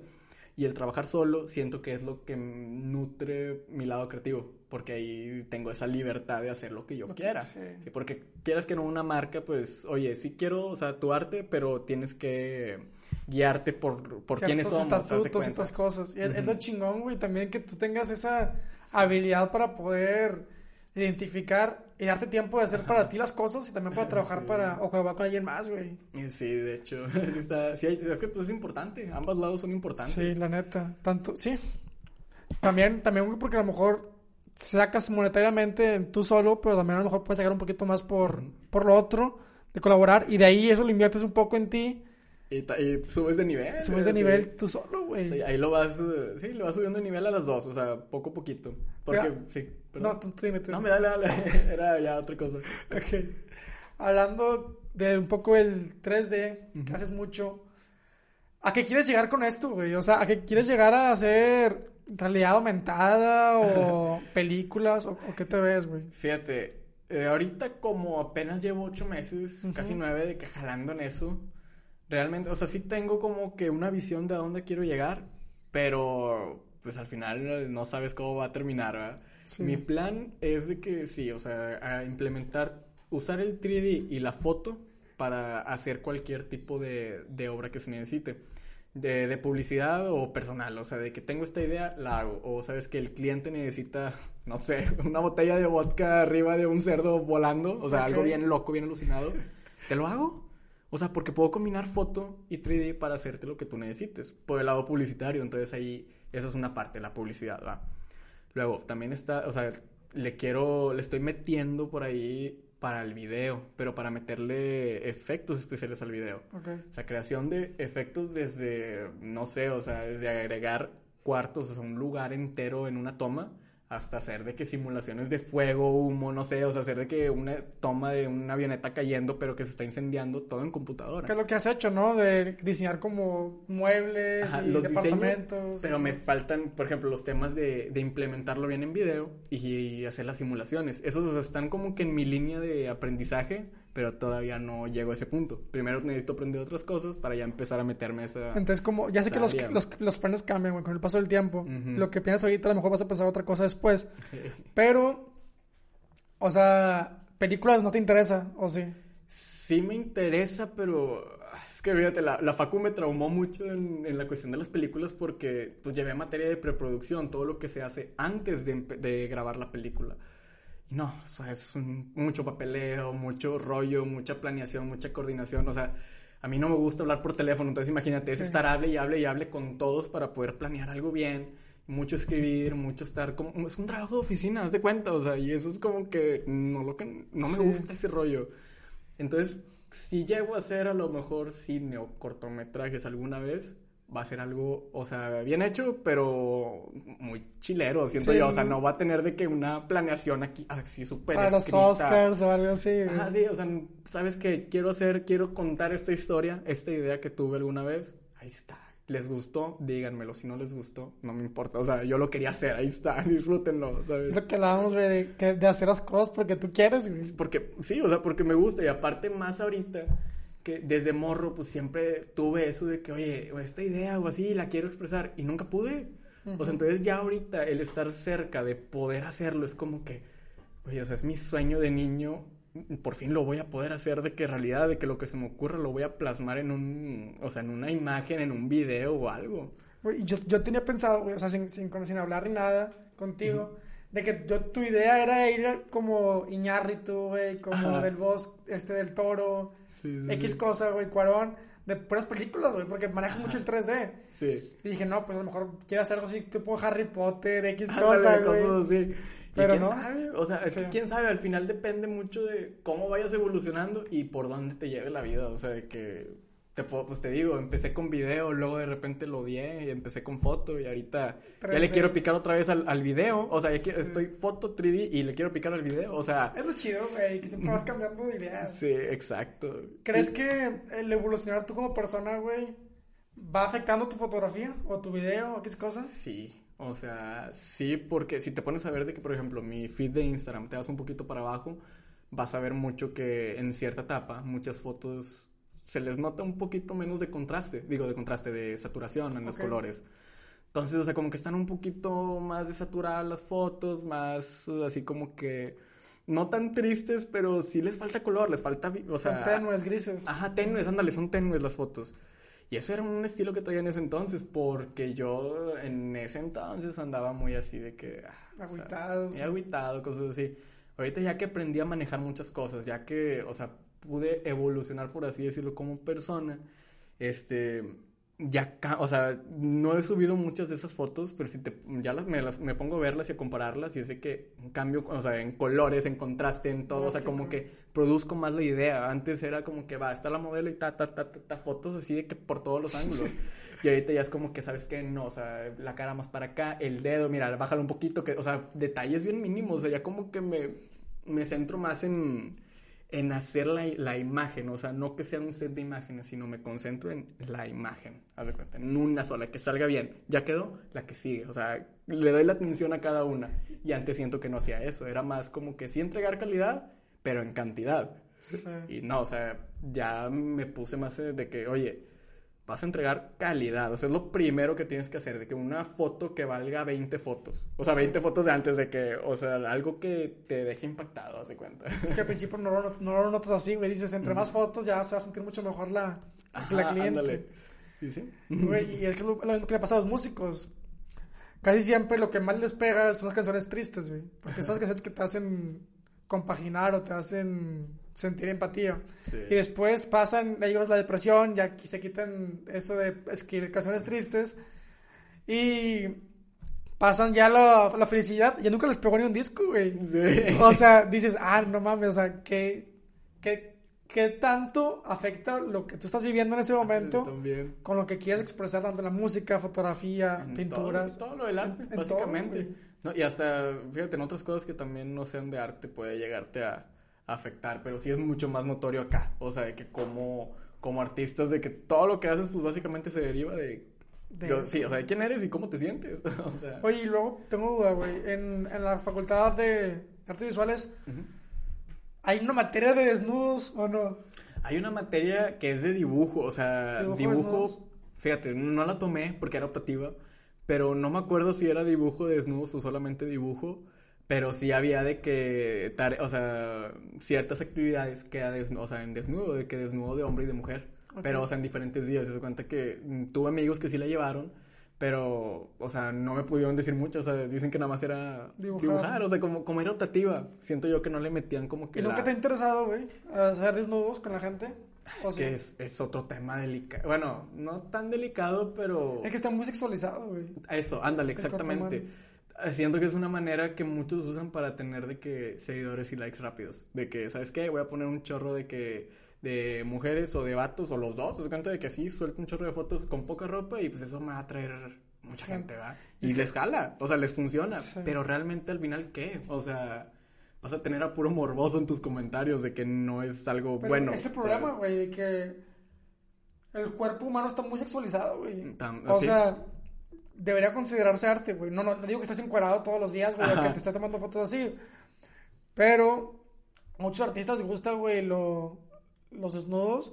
Y el trabajar solo siento que es lo que nutre mi lado creativo, porque ahí tengo esa libertad de hacer lo que yo Lo que- quiera. sí. Sí, porque quieras que no una marca, pues, oye, sí quiero, o sea, tu arte, pero tienes que guiarte por, por quiénes somos. estatutos, ciertas cosas. Y es, es Ujú. lo chingón, güey, también que tú tengas esa habilidad para poder identificar y darte tiempo de hacer para ti las cosas y también para trabajar Sí. para o colaborar con alguien más, güey. Sí, de hecho, sí está- sí hay- es que pues, es importante, ambos lados son importantes. Sí, la neta. Tanto, sí. También, también, porque a lo mejor sacas monetariamente tú solo, pero también a lo mejor puedes sacar un poquito más por, por lo otro, de colaborar, y de ahí eso lo inviertes un poco en ti, Y, subes de nivel. subes de sí. nivel tú solo, güey. Sí, ahí lo vas, sí, lo vas subiendo de nivel a las dos, o sea, poco a poquito. Porque, Mira, sí, no, perdón. tú, tú dime, tú No, me dale, dale, era ya otra cosa. Ok. Hablando de un poco el 3D, que Ujú. haces mucho, ¿a qué quieres llegar con esto, güey? O sea, ¿a qué quieres llegar a hacer realidad aumentada o películas o, o qué te ves, güey? Fíjate, eh, ahorita como apenas llevo ocho meses, casi nueve de que jalando en eso, realmente, o sea, sí tengo como que una visión de a dónde quiero llegar, pero pues al final eh, no sabes cómo va a terminar, ¿verdad? Sí. Mi plan es de que sí, o sea, a implementar, usar el 3D y la foto para hacer cualquier tipo de, de obra que se necesite. de, de publicidad o personal, o sea, de que tengo esta idea, la hago, o sabes que el cliente necesita, no sé, una botella de vodka arriba de un cerdo volando, o sea, algo bien loco, bien alucinado, te lo hago. O sea, porque puedo combinar foto y 3D para hacerte lo que tú necesites. Por el lado publicitario, entonces ahí, esa es una parte, la publicidad, ¿va? Luego, también está, o sea, le quiero, le estoy metiendo por ahí para el video, pero para meterle efectos especiales al video. Ok. O sea, creación de efectos desde, no sé, o sea, desde agregar cuartos, o sea, un lugar entero en una toma, hasta hacer de que simulaciones de fuego, humo, no sé, o sea, hacer de que una toma de una avioneta cayendo, pero que se está incendiando todo en computadora. ¿Qué es lo que has hecho, no? De diseñar como muebles Ajá, y los diseño, departamentos. pero me faltan, por ejemplo, los temas de, de implementarlo bien en video y, hacer las simulaciones. Esos o sea, están como que en mi línea de aprendizaje, pero todavía no llego a ese punto. Primero necesito aprender otras cosas para ya empezar a meterme a esa... Entonces, como, ya sé que los, los, los planes cambian, güey, con el paso del tiempo. Lo que piensas ahorita, a lo mejor vas a pensar otra cosa después. Pero, o sea, películas no te interesa, ¿o sí? Sí me interesa, pero es que fíjate, la, la Facu me traumó mucho en, en la cuestión de las películas porque pues llevé materia de preproducción, todo lo que se hace antes de grabar la película. No, o sea, es un- mucho papeleo, mucho rollo, mucha planeación, mucha coordinación, o sea, a mí no me gusta hablar por teléfono, entonces imagínate, es Sí. estar hable y hable y hable con todos para poder planear algo bien, mucho escribir, mucho estar como, es un trabajo de oficina, haz de cuenta, o sea, y eso es como que no lo que, no me Sí. gusta ese rollo. Entonces, si llego a hacer a lo mejor cine o cortometrajes alguna vez, va a ser algo, o sea, bien hecho, pero muy chilero, siento Sí. yo. O sea, no va a tener de que una planeación aquí así súper Para los. Oscars o algo así. Ajá, sí, o sea, sabes que quiero hacer, quiero contar esta historia, esta idea que tuve alguna vez. Ahí está. ¿Les gustó? Díganmelo. Si no les gustó, no me importa. O sea, yo lo quería hacer. Ahí está. Disfrútenlo, Es ¿sabes? lo que hablábamos, güey, de, de hacer las cosas porque tú quieres, güey. Porque, sí, o sea, porque me gusta. Y aparte, más ahorita, que desde morro, pues siempre tuve eso de que, oye, esta idea o así, la quiero expresar. Y nunca pude. O sea, entonces ya ahorita el estar cerca de poder hacerlo es como que, oye, o sea, es mi sueño de niño. Por fin lo voy a poder hacer de que realidad, de que lo que se me ocurra lo voy a plasmar en un, o sea, en una imagen, en un video o algo. Güey, yo, yo tenía pensado, güey, o sea, sin, sin, sin hablar ni nada contigo, de que yo, tu idea era ir como Iñárritu, güey, como Ajá. del bosque, este, del toro, Sí, sí, X cosa, güey, Cuarón, de puras películas, güey, porque maneja mucho el 3D. Sí. Y dije, no, pues a lo mejor quiere hacer algo así, tipo Harry Potter, X Ándale, cosa, güey. cosas así. Y Pero quién no. sabe, o sea, Sí. quién sabe, al final depende mucho de cómo vayas evolucionando y por dónde te lleve la vida, o sea, de que te puedo, pues te digo, empecé con video, luego de repente lo odié y empecé con foto y ahorita ya 3D. le quiero picar otra vez al, al video, o sea, ya Sí. estoy foto 3D y le quiero picar al video, o sea, Es lo chido, güey, que siempre vas cambiando de ideas. sí, exacto. ¿Crees Y- que el evolucionar tú como persona, güey, va afectando tu fotografía o tu video o qué cosa? Sí, o sea, sí, porque si te pones a ver de que, por ejemplo, mi feed de Instagram te das un poquito para abajo, vas a ver mucho que en cierta etapa muchas fotos se les nota un poquito menos de contraste, digo, de contraste, de saturación en los colores. Entonces, o sea, como que están un poquito más desaturadas las fotos, más así como que no tan tristes, pero sí les falta color, les falta, o sea, Son tenues, grises. Ajá, tenues, ándale, son tenues las fotos. Y eso era un estilo que traía en ese entonces, porque yo en ese entonces andaba muy así de que... ah, o sea, Agüitado, muy agüitado, cosas así. Ahorita ya que aprendí a manejar muchas cosas, ya que, o sea, pude evolucionar, por así decirlo, como persona, este... Ya, o sea, no he subido muchas de esas fotos, pero si te, ya las, me, las, me pongo a verlas y a compararlas y es de que un cambio, o sea, en colores, en contraste, en todo, o sea, como que produzco más la idea. Antes era como que va, está la modelo y ta, ta, ta, ta, ta, fotos así de que por todos los ángulos. y ahorita ya es como que, ¿sabes qué? No, o sea, la cara más para acá, el dedo, mira, bájalo un poquito, que, o sea, detalles bien mínimos, o sea, ya como que me, me centro más en, en hacer la, la imagen, o sea, no que sea un set de imágenes, sino me concentro en la imagen, haz de cuenta, en una sola, que salga bien. Ya quedó, la que sigue, o sea, le doy la atención a cada una. Y antes siento que no hacía eso, era más como que sí entregar calidad, pero en cantidad. Sí. Y no, o sea, ya me puse más de que, oye, vas a entregar calidad. O sea, es lo primero que tienes que hacer, de que una foto que valga 20 fotos. O sea, 20 fotos de antes de que, o sea, algo que te deje impactado, haz de cuenta. Es que al principio no lo, no lo notas así, güey. Dices, entre más fotos ya se va a sentir mucho mejor la, Ajá, la cliente. ándale. ¿Y sí? Güey, y es que lo, lo mismo que le pasa a los músicos. Casi siempre lo que más les pega son las canciones tristes, güey. Porque son las canciones que te hacen compaginar o te hacen sentir empatía. Sí. Y después pasan ellos la depresión, ya que se quitan eso de escribir canciones tristes. Y pasan ya la, la felicidad. Ya nunca les pegó ni un disco, güey. Sí. O sea, dices, ah, no mames, o sea, ¿qué, qué, qué tanto afecta lo que tú estás viviendo en ese momento También. con lo que quieres expresar, tanto en la música, fotografía, En pinturas? Todo, todo lo del arte, En- en básicamente. todo, no, y hasta, fíjate, en otras cosas que también no sean de arte puede llegarte a afectar, pero sí es mucho más notorio acá. O sea, de que como, como artistas, de que todo lo que haces, pues básicamente se deriva de... De yo- sí, o sea, de quién eres y cómo te sientes. o sea, Oye, y luego tengo duda, güey. En, en la facultad de artes visuales, Ujú. ¿hay una materia de desnudos o no? Hay una materia que es de dibujo, o sea, ¿Dibujo dibujo, fíjate, no la tomé porque era optativa, pero no me acuerdo si era dibujo de desnudos o solamente dibujo, pero sí había de que, o sea, ciertas actividades que o sea, en desnudo, de que desnudo de hombre y de mujer, Ok. pero, o sea, en diferentes días, se cuenta que tuve amigos que sí la llevaron, pero, o sea, no me pudieron decir mucho, o sea, dicen que nada más era Dibujar. dibujar, o sea, como, como era optativa, siento yo que no le metían como que ¿Y nunca la- te ha interesado, güey, hacer desnudos con la gente? ¿O es sí? que es, es otro tema delicado. Bueno, no tan delicado, pero... Es que está muy sexualizado, güey. Eso, ándale, exactamente. Siento que es una manera que muchos usan para tener de que seguidores y likes rápidos. De que, ¿sabes qué? Voy a poner un chorro de que... De mujeres o de vatos, o los dos. Se cuenta de que así suelto un chorro de fotos con poca ropa y pues eso me va a traer mucha gente, ¿va? Y Y es que- les jala, o sea, les funciona. Sí. Pero realmente al final, ¿qué? O sea, vas a tener a puro morboso en tus comentarios de que no es algo Pero bueno. ese problema, güey, de que el cuerpo humano está muy sexualizado, güey. O sí. sea, debería considerarse arte, güey. No, no, no digo que estés encuadrado todos los días, güey, que te estés tomando fotos así. Pero muchos artistas les gusta, güey, lo, los desnudos.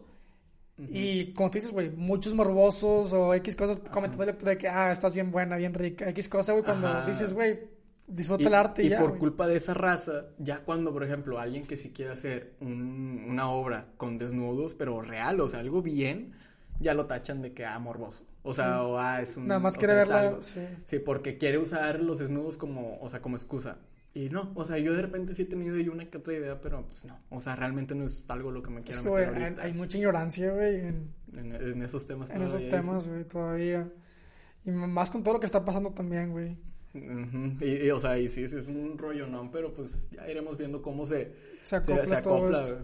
Y como tú dices, güey, muchos morbosos o X cosas comentándole de que, ah, estás bien buena, bien rica, X cosa, güey, cuando Ajá. dices, güey, disfruta Y, el arte y, y ya, por culpa de esa raza, ya cuando, por ejemplo, alguien que sí quiere hacer un- una obra con desnudos, pero real, o sea, algo bien, ya lo tachan de que, ah, morboso. O sea, Sí. o ah, es un... Nada más quiere verla, sí. Sí, porque quiere usar los desnudos como, o sea, como excusa. Y no, o sea, yo de repente sí he tenido ahí una que otra idea, pero pues no. O sea, realmente no es algo lo que me güey, meter hay, ahorita hay mucha ignorancia, güey, en, en, en esos temas. en esos todavía, temas, güey, todavía. Y más con todo lo que está pasando también, güey. Y, y, o sea, y sí, sí, es un rollo, ¿no? Pero pues ya iremos viendo cómo se, Se acopla, se, se todo acopla, esto.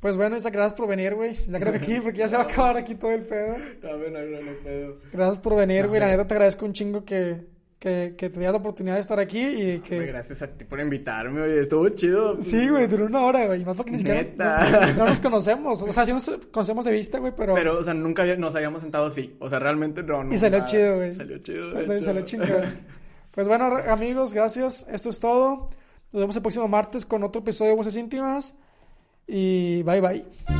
Güey. Pues bueno, Isaac, gracias por venir, güey. Ya creo que aquí, porque ya se va a acabar aquí todo el pedo. No, no, no pedo. Gracias por venir, güey. La neta te agradezco un chingo que, que, que te la oportunidad de estar aquí y que... gracias a ti por invitarme, oye, estuvo chido. Sí, güey, duró una hora, güey. Más porque ni siquiera Neta. no, no nos conocemos. O sea, sí nos conocemos de vista, güey, pero... Pero, o sea, nunca había- nos habíamos sentado así. O sea, realmente no. no y salió nada. chido, güey. Salió chido. De hecho. salió chingón. Pues bueno, amigos, gracias. Esto es todo. Nos vemos el próximo martes con otro episodio de Voces Íntimas. Y bye, bye.